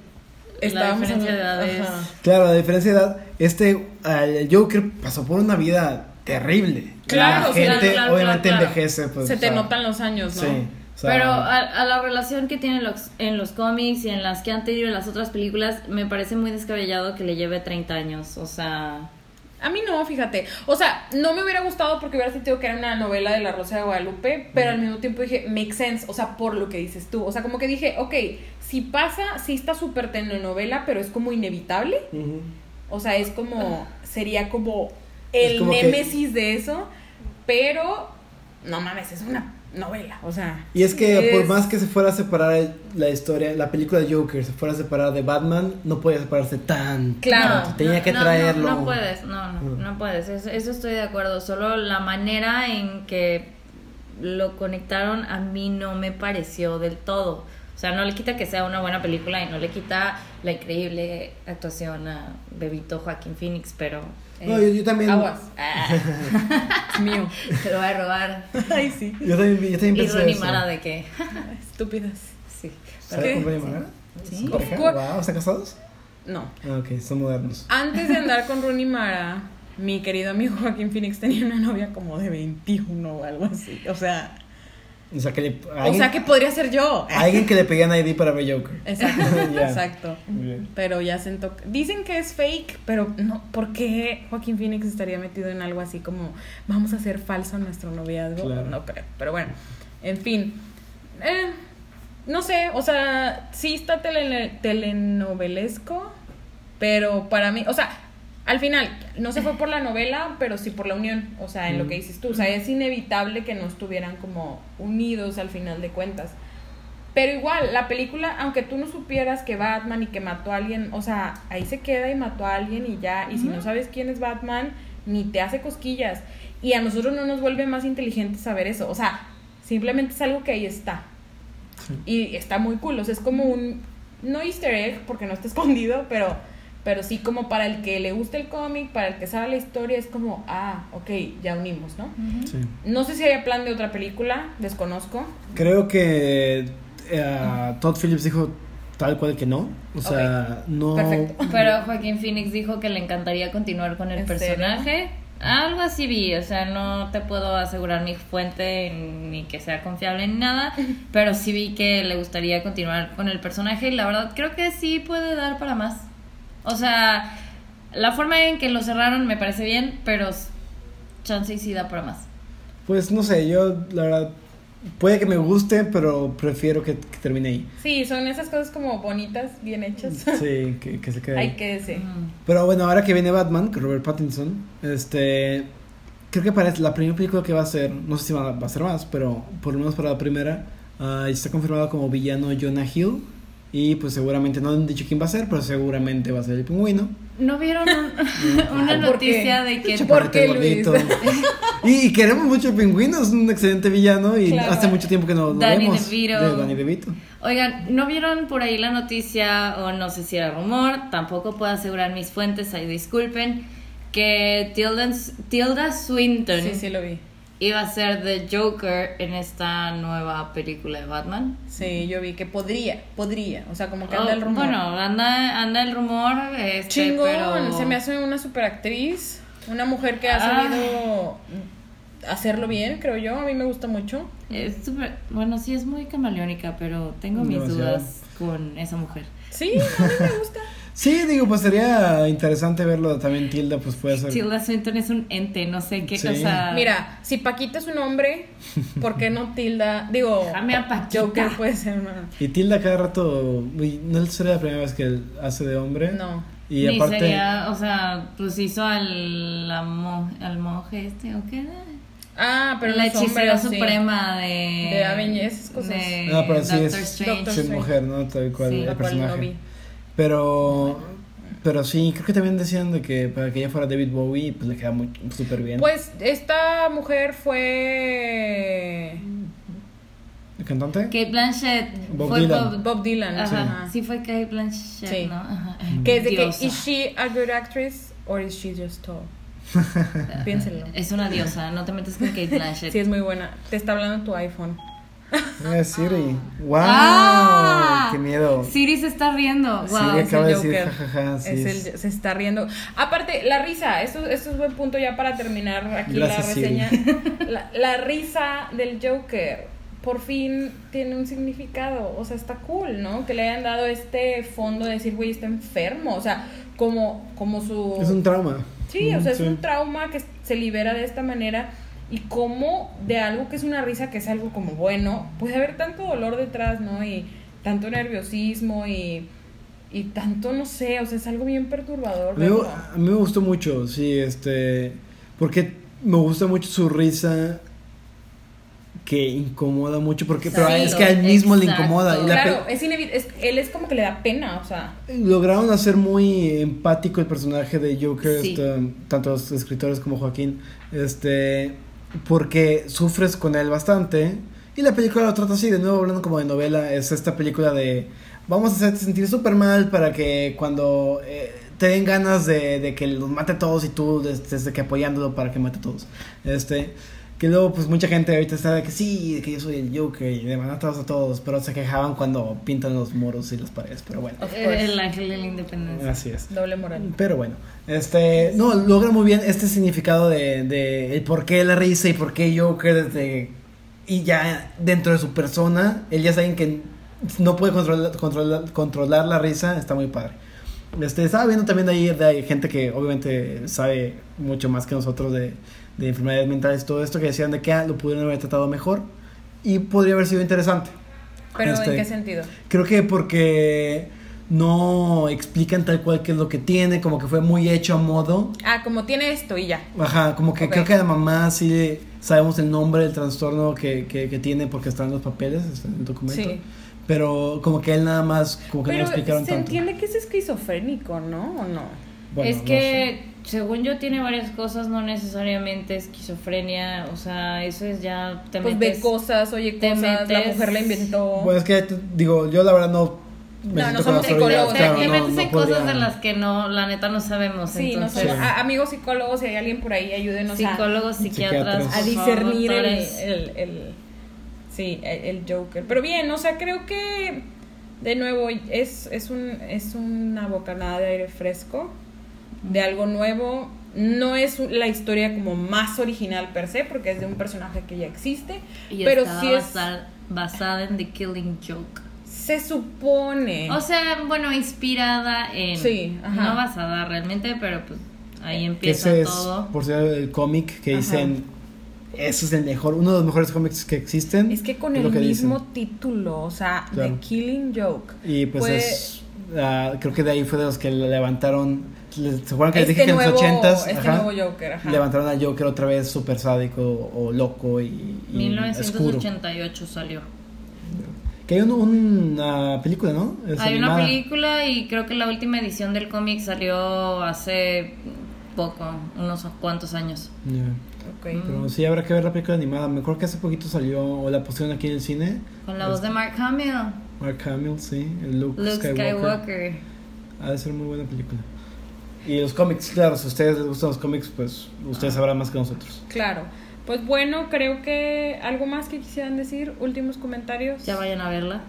Estábamos diferencia de. Ajá. Claro, a diferencia de edad, este. El Joker pasó por una vida terrible. Claro, La gente claro, claro, obviamente claro. envejece. Pues, Se o te sea, notan los años, ¿no? Sí. o sea, Pero a, a la relación que tienen los, en los cómics y en las que han tenido en las otras películas, me parece muy descabellado que le lleve 30 años. O sea, A mí no, fíjate. O sea, no me hubiera gustado porque hubiera sentido que era una novela de la Rosa de Guadalupe, pero al mismo tiempo dije, make sense, o sea, por lo que dices tú. O sea, como que dije, ok, si pasa, sí está súper telenovela, pero es como inevitable. O sea, es como, sería como el que- némesis de eso, pero no mames, es una novela, o sea. Y es que por más que se fuera a separar la historia, la película de Joker se fuera a separar de Batman, no podía separarse tan. Claro. tanto. Tenía no, que no, traerlo. No, no puedes, no, no, no puedes. Eso, eso estoy de acuerdo. Solo la manera en que lo conectaron a mí no me pareció del todo. O sea, no le quita que sea una buena película y no le quita la increíble actuación a Bebito Joaquín Phoenix, pero... eh, No, yo, yo también. Aguas. ah, Es mío. te lo voy a robar. Ay, sí. Yo también, yo también Y pensé Ronnie eso. Mara de que... Estúpidas. sí. ¿Sale ¿Qué? con Ronnie Mara? Sí. Course. Wow, ¿están casados? No. Ah, ok, son modernos. Antes de andar con Rooney Mara, mi querido amigo Joaquín Phoenix tenía una novia como de 21 o algo así. O sea, O sea, que le, o alguien, sea que podría ser yo. alguien que le pedían ID para ver Joker. Exacto, exacto. Pero ya sentó. Dicen que es fake, pero no. ¿Por qué Joaquín Phoenix estaría metido en algo así como vamos a hacer falso nuestro noviazgo? Claro. No creo. Pero bueno, en fin. Eh, no sé, o sea, sí está tele- telenovelesco, pero para mí, o sea, al final, no se fue por la novela, pero sí por la unión, o sea, en lo que dices tú, o sea, es inevitable que no estuvieran como unidos al final de cuentas. Pero igual, la película, aunque tú no supieras que Batman y que mató a alguien, o sea, ahí se queda y mató a alguien y ya, y si no sabes quién es Batman, ni te hace cosquillas. Y a nosotros no nos vuelve más inteligentes saber eso, o sea, simplemente es algo que ahí está. Y está muy cool, o sea, es como un, no easter egg, porque no está escondido, pero, pero sí como para el que le gusta el cómic, para el que sabe la historia, es como, ah, ok, ya unimos, ¿no? Sí. No sé si haya plan de otra película, desconozco. Creo que eh, Todd Phillips dijo tal cual que no. O sea, no. Perfecto. Pero Joaquín Phoenix dijo que le encantaría continuar con el ¿En serio? personaje. Algo así vi, o sea, no te puedo asegurar mi fuente ni que sea confiable ni nada, pero sí vi que le gustaría continuar con el personaje y la verdad creo que sí puede dar para más. O sea, la forma en que lo cerraron me parece bien, pero chance y sí da para más. Pues no sé, yo la verdad. Puede que me guste, pero prefiero que, que termine ahí. Sí, son esas cosas como bonitas, bien hechas. Sí, que, que se quede ahí. Hay que decir. Mm. Pero bueno, ahora que viene Batman, que Robert Pattinson, este creo que para la primera película que va a ser, no sé si va a, va a ser más, pero por lo menos para la primera, ah, está confirmado como villano Jonah Hill. Y pues seguramente no han dicho quién va a ser, pero seguramente va a ser el pingüino. ¿No vieron un- una ¿Por qué? noticia de que ¿Por qué, Chaparrito, Luis? gordito. y, y queremos mucho el pingüino, es un excelente villano y Claro. hace mucho tiempo que no lo Danny vemos. DeVito. De Danny DeVito. Oigan, ¿no vieron por ahí la noticia o no sé si era rumor? Tampoco puedo asegurar mis fuentes, ahí disculpen, que Tilda, Tilda Swinton Sí, sí lo vi. Iba a ser The Joker en esta nueva película de Batman. Sí, yo vi que podría, podría. O sea, como que anda Oh, el rumor. Bueno, anda, anda el rumor, este, Chingón, pero... se me hace una superactriz, una mujer que ha Ah. sabido hacerlo bien, creo yo, a mí me gusta mucho. Es súper- bueno, sí es muy camaleónica, pero tengo mis Demasiado. dudas con esa mujer. Sí, a mí me gusta. Sí, digo, pues sería interesante verlo también. Tilda, pues puede ser. Tilda Swinton es un ente, no sé qué Sí. cosa. Mira, si Paquita es un hombre, ¿por qué no Tilda? Digo, Déjame a Paquita. Joker puede ser una... Y Tilda cada rato. no sería la primera vez que él hace de hombre. No. Y Ni aparte. sería, o sea, pues hizo al, mo- al monje este, ¿o qué? Ah, pero la hechicera sí. suprema de... De Avengers, esas cosas. de No, pero sí Doctor es, Strange. Doctor sí es Strange. mujer, ¿no? Tal cual Sí. el cual no personaje. vi. Pero. Pero sí, creo que también decían de que para que ella fuera David Bowie, pues le queda muy súper bien. Pues esta mujer fue ¿El cantante? Kate Blanchett Bob fue Dylan. Bob- Bob Dylan. Ajá. Ajá. Sí fue Kate Blanchett, Sí. ¿no? Ajá. Que es de que, Diosa. ¿is she a good actress or is she just tall? Piénselo. Es una diosa, no te metas con Kate Blanchett. Sí, es muy buena. Te está hablando tu iPhone. Eh, Siri. ¡Wow! ¡Ah! ¡Qué miedo! Siri se está riendo. Wow. Siri es acaba el de decir Joker. jajaja. Sí, es es- el- se está riendo. Aparte, la risa, esto, esto es buen punto ya para terminar aquí Gracias, la Siri. reseña. La, la risa del Joker por fin tiene un significado. O sea, está cool, ¿no? Que le hayan dado este fondo de decir, güey, está enfermo. O sea, como, como su. Es un trauma. Sí, o sea, es Sí. un trauma que se libera de esta manera y cómo de algo que es una risa, que es algo como bueno, puede haber tanto dolor detrás, ¿no? Y tanto nerviosismo y, y tanto, no sé, o sea, es algo bien perturbador. A mí, verlo. a mí me gustó mucho, sí, este. Porque me gusta mucho su risa que incomoda mucho, porque pero es que a él mismo le incomoda. Y Claro, es inevi- es- él es como que le da pena, o sea. lograron hacer muy empático el personaje de Joker, Sí. este, tanto los escritores como Joaquín, este, porque sufres con él bastante. Y la película lo trata así, de nuevo hablando como de novela, es esta película de vamos a hacerte sentir súper mal para que cuando eh, te den ganas de, de que los mate a todos y tú estés de que apoyándolo para que mate a todos. Este, que luego pues mucha gente ahorita está de que sí, de que yo soy el Joker y de matarlos a todos, pero se quejaban cuando pintan los muros y las paredes, pero bueno. Of El, course. el ángel de la independencia. Así es. Doble moral. Pero bueno, este, no, logra muy bien este significado de, de el por qué la risa y por qué Joker desde, y ya dentro de su persona, él ya alguien que no puede controlar, controlar, controlar la risa, está muy padre. Este, estaba viendo también de ahí de gente que obviamente sabe mucho más que nosotros de, de enfermedades mentales todo esto, que decían de que ah, lo pudieron haber tratado mejor y podría haber sido interesante. Pero Este, ¿en qué sentido? Creo que porque no explican tal cual qué es lo que tiene, como que fue muy hecho a modo. Ah, como tiene esto y ya. Ajá, como que Ok. creo que la mamá sí sabemos el nombre del trastorno que, que, que tiene porque está en los papeles, está en el documento. Sí. Pero como que él nada más, como que no lo explicaron se tanto. entiende que es esquizofrénico, ¿no? ¿O no? Bueno, es no que, según yo, tiene varias cosas, no necesariamente esquizofrenia. O sea, eso es ya. Te Pues ve metes- cosas, oye te cosas, la metes- mujer la inventó. sé. Bueno, es que digo, yo la verdad no. me No, no somos la psicólogos, claro, te no- metes no en cosas podría- de las que no, la neta, no sabemos. Sí, no entonces, sé, a- amigos psicólogos, si hay alguien por ahí, ayúdenos a- psicólogos, psiquiatras, Psiquiatras. a, discernir favor, el, el, el- sí, el, el Joker. Pero bien, o sea, creo que de nuevo es, es, un, es una bocanada de aire fresco, de algo nuevo. No es la historia como más original per se, porque es de un personaje que ya existe, Y pero sí es, basada, basada en The Killing Joke. se supone. O sea, bueno, inspirada en. Sí, ajá. No basada realmente, pero pues ahí Que empieza ese es, todo. por ser el cómic que Ajá. dicen, ese es el mejor, uno de los mejores cómics que existen. Es que con es el que mismo dicen. título, o sea, Claro. The Killing Joke. Y pues fue- es, ah, creo que de ahí fue de los que le levantaron. ¿Se acuerdan que les Este dije que nuevo, en los ochentas este ajá, nuevo Joker, ajá. levantaron al Joker otra vez súper sádico o loco y, y oscuro? 1988 salió. Que hay un- una película, ¿no? Es Hay una animada. película y creo que la última edición del cómic salió hace poco, unos cuantos años. Ya. Ok. Pero sí habrá que ver la película animada. Me acuerdo que hace poquito salió o la pusieron aquí en el cine. Con la voz de Mark Hamill, Mark Hamill, sí, el Luke, Luke Skywalker. Skywalker. Ha de ser muy buena película. Y los cómics, claro, si a ustedes les gustan los cómics, pues ustedes sabrán más que nosotros. Claro. Pues bueno, creo que algo más que quisieran decir, últimos comentarios. Ya vayan a verla.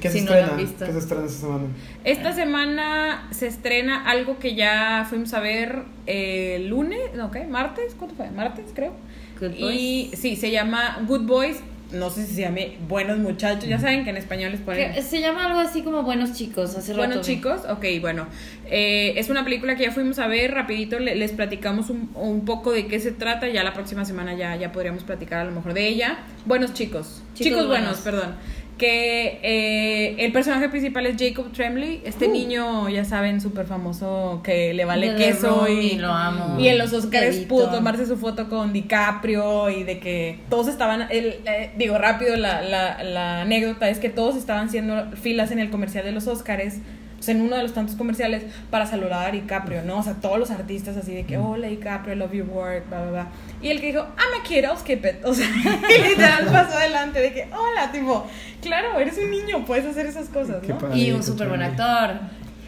¿Qué Si se no la estrena? han visto. ¿Qué se estrena esta semana? Esta semana se estrena algo que ya fuimos a ver el lunes, no, ¿qué? ¿Martes? ¿Cuánto fue? ¿Martes, creo? Good Y sí, se llama Good Boys. No sé si se llame Buenos Muchachos. Ya saben que en español les ponen... Que se llama algo así como Buenos Chicos. Hace Bueno rato vi. chicos, ok, bueno, eh, es una película que ya fuimos a ver, rapidito le- les platicamos un, un poco de qué se trata, ya la próxima semana ya, ya podríamos platicar a lo mejor de ella. Buenos chicos, chicos, Chicos buenos, buenos. perdón. Que eh, el personaje principal es Jacob Tremblay, este niño, ya saben, súper famoso, que le vale De queso y, y lo amo. y en los Oscars pudo tomarse su foto con DiCaprio y de que todos estaban, el, eh, digo rápido, la, la, la anécdota es que todos estaban haciendo filas en el comercial de los Oscars, sea, en uno de los tantos comerciales, para saludar a DiCaprio, ¿no? O sea, todos los artistas así de que, hola DiCaprio, I love your work, bla, bla, bla. Y el que dijo, I'm a kid, I'll skip it. O sea, y literal pasó adelante de que, hola, tipo, claro, eres un niño, puedes hacer esas cosas, ¿no? padre, Y un súper buen actor.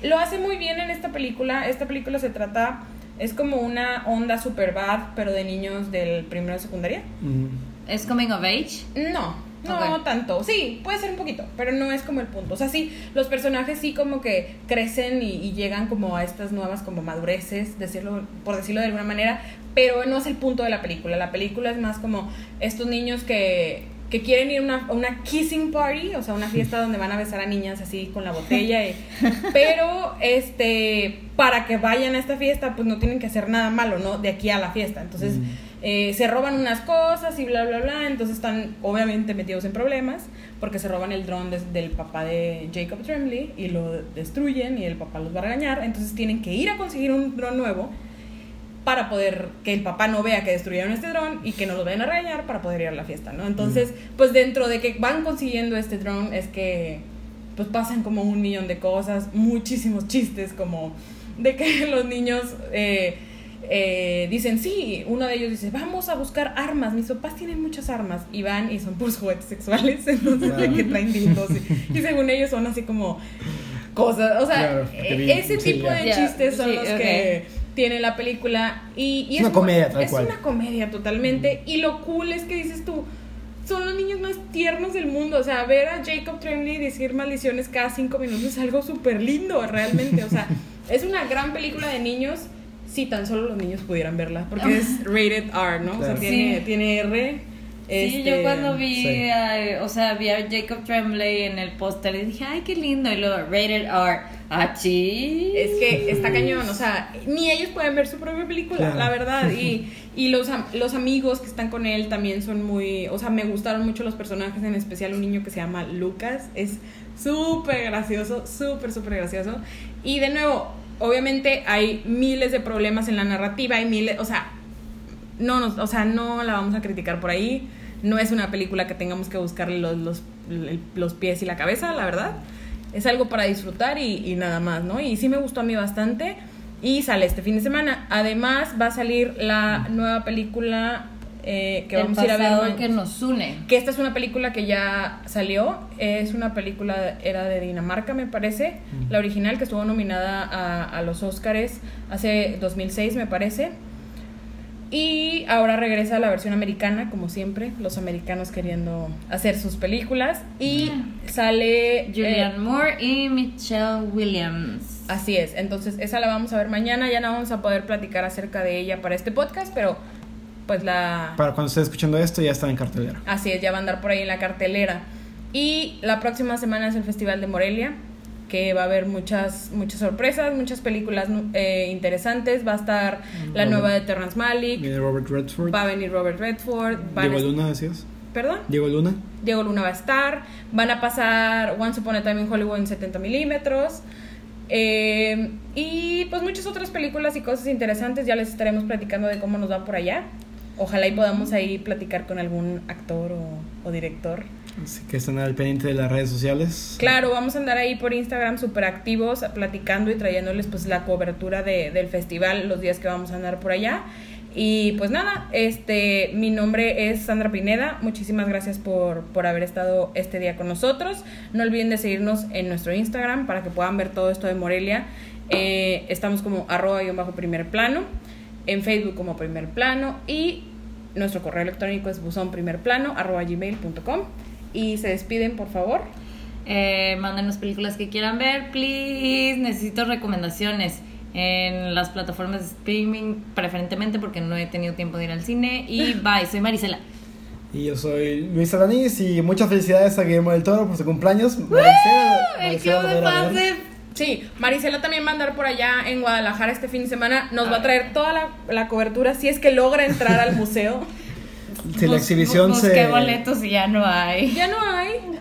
Lo hace muy bien en esta película. Esta película se trata, es como una onda super bad, pero de niños del primero de secundaria. Ujú. ¿Es Coming of Age? No, no tanto. Sí, puede ser un poquito, pero no es como el punto. O sea, sí, los personajes sí como que crecen y, y llegan como a estas nuevas como madureces, decirlo, por decirlo de alguna manera, pero no es el punto de la película. La película es más como estos niños que, que quieren ir a una, una kissing party, o sea, una fiesta donde van a besar a niñas así con la botella. y- pero, este, para que vayan a esta fiesta, pues no tienen que hacer nada malo, ¿no? De aquí a la fiesta. Entonces, eh, se roban unas cosas y bla, bla, bla. Entonces están obviamente metidos en problemas porque se roban el dron del papá de Jacob Tremblay y lo destruyen y el papá los va a regañar. Entonces tienen que ir a conseguir un dron nuevo para poder que el papá no vea que destruyeron este dron y que no los vayan a regañar para poder ir a la fiesta, ¿no? Entonces, pues dentro de que van consiguiendo este dron es que pues pasan como un millón de cosas, muchísimos chistes como de que los niños eh, eh, dicen, sí, uno de ellos dice, vamos a buscar armas, mis papás tienen muchas armas y van y son puros juguetes sexuales, entonces de que traen dildos y, y según ellos son así como cosas, o sea, Claro, eh, vi- ese sí, tipo ya. de chistes son sí, los que tiene la película y, y Es una mu- comedia, tal es cual. una comedia totalmente y lo cool es que dices tú son los niños más tiernos del mundo. O sea, ver a Jacob Tremblay decir maldiciones cada cinco minutos es algo súper lindo, realmente. O sea, es una gran película de niños si tan solo los niños pudieran verla. Porque es rated R, ¿no? O sea, Claro. tiene, Sí. tiene R. Sí, este, yo cuando vi, sí. a- o sea, vi a Jacob Tremblay en el póster y dije, ay, qué lindo. Y luego, rated R. Achí. Es que está cañón, o sea, ni ellos pueden ver su propia película, Claro. la verdad. Y, y los, los amigos que están con él también son muy, o sea, me gustaron mucho los personajes, en especial un niño que se llama Lucas, es súper gracioso, súper, súper gracioso. Y de nuevo, obviamente hay miles de problemas en la narrativa, hay miles, o sea, no nos, o sea, no la vamos a criticar por ahí. No es una película que tengamos que buscarle los, los, los pies y la cabeza, la verdad. Es algo para disfrutar y, y nada más, ¿no? Y sí me gustó a mí bastante. Y sale este fin de semana. Además, va a salir la nueva película eh, que el vamos a ir a ver. que nos une. que esta es una película que ya salió, es una película, era de Dinamarca me parece, la original que estuvo nominada a, a los Oscars hace 2006 me parece. Y ahora regresa la versión americana, como siempre, los americanos queriendo hacer sus películas. Y sale... eh, Julianne Moore y Michelle Williams. Así es, entonces esa la vamos a ver mañana, ya no vamos a poder platicar acerca de ella para este podcast, pero pues la... Para cuando esté escuchando esto, ya está en cartelera. Así es, ya va a andar por ahí en la cartelera. Y la próxima semana es el Festival de Morelia, que va a haber muchas, muchas sorpresas, muchas películas eh, interesantes. Va a estar la Robert- nueva de Terrence Malick, Viene Robert Redford. va a venir Robert Redford, Diego Luna, decías. ¿Perdón? Diego Luna. Diego Luna va a estar. Van a pasar Once Upon a Time in Hollywood en 70 milímetros. Eh, y pues muchas otras películas y cosas interesantes. Ya les estaremos platicando de cómo nos va por allá. Ojalá y podamos ahí platicar con algún actor o, o director. Así que estén al pendiente de las redes sociales. Claro, vamos a andar ahí por Instagram súper activos, platicando y trayéndoles pues la cobertura de- del festival los días que vamos a andar por allá. Y pues nada, este, mi nombre es Sandra Pineda. Muchísimas gracias por, por haber estado este día con nosotros. No olviden de seguirnos en nuestro Instagram para que puedan ver todo esto de Morelia. Eh, estamos como arroba guion bajo primer plano, en Facebook como primer plano y nuestro correo electrónico es buzonprimerplano arroba gmail.com. Y se despiden, por favor. Eh, mándenos películas que quieran ver, please. Necesito recomendaciones en las plataformas de streaming, preferentemente porque no he tenido tiempo de ir al cine. Y bye, soy Marisela. Y yo soy Luis Alanis y muchas felicidades a Guillermo del Toro por su cumpleaños. Marisela- El Marisela club de fans de Sí, Marisela también va a andar por allá en Guadalajara este fin de semana. Nos va a traer toda la, la cobertura si es que logra entrar al museo. Si la exhibición busqué se... boletos y ya no hay. Ya no hay. ¿Ya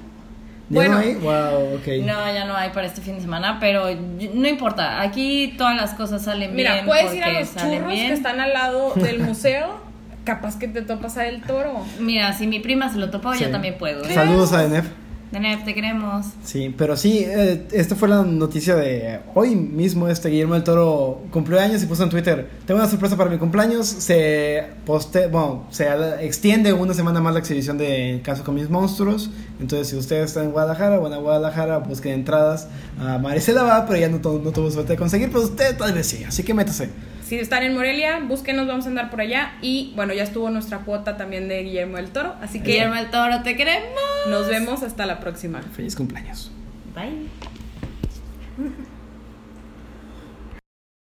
Bueno. no hay? Wow, ok. No, ya no hay para este fin de semana, pero no importa. Aquí todas las cosas salen Mira, bien. puedes ir a los churros bien. que están al lado del museo. Capaz que te topas a El Toro. Mira, si mi prima se lo topó, Sí. yo también puedo. Saludos a Enef. Te queremos. Sí, pero sí, eh, esta fue la noticia de hoy mismo. Este Guillermo del Toro cumplió años y puso en Twitter: Tengo una sorpresa para mi cumpleaños. Se poste, bueno, se extiende una semana más la exhibición de Caso con mis monstruos. Entonces, si ustedes están en Guadalajara, van a Guadalajara, busquen entradas. A Maricela va, pero ya no, no tuvo suerte de conseguir, pero usted tal vez sí. Así que métase. Si están en Morelia, búsquenos, vamos a andar por allá. Y bueno, ya estuvo nuestra cuota también de Guillermo del Toro. Así que Guillermo el Toro, te queremos. nos vemos hasta la próxima. Feliz cumpleaños. Bye.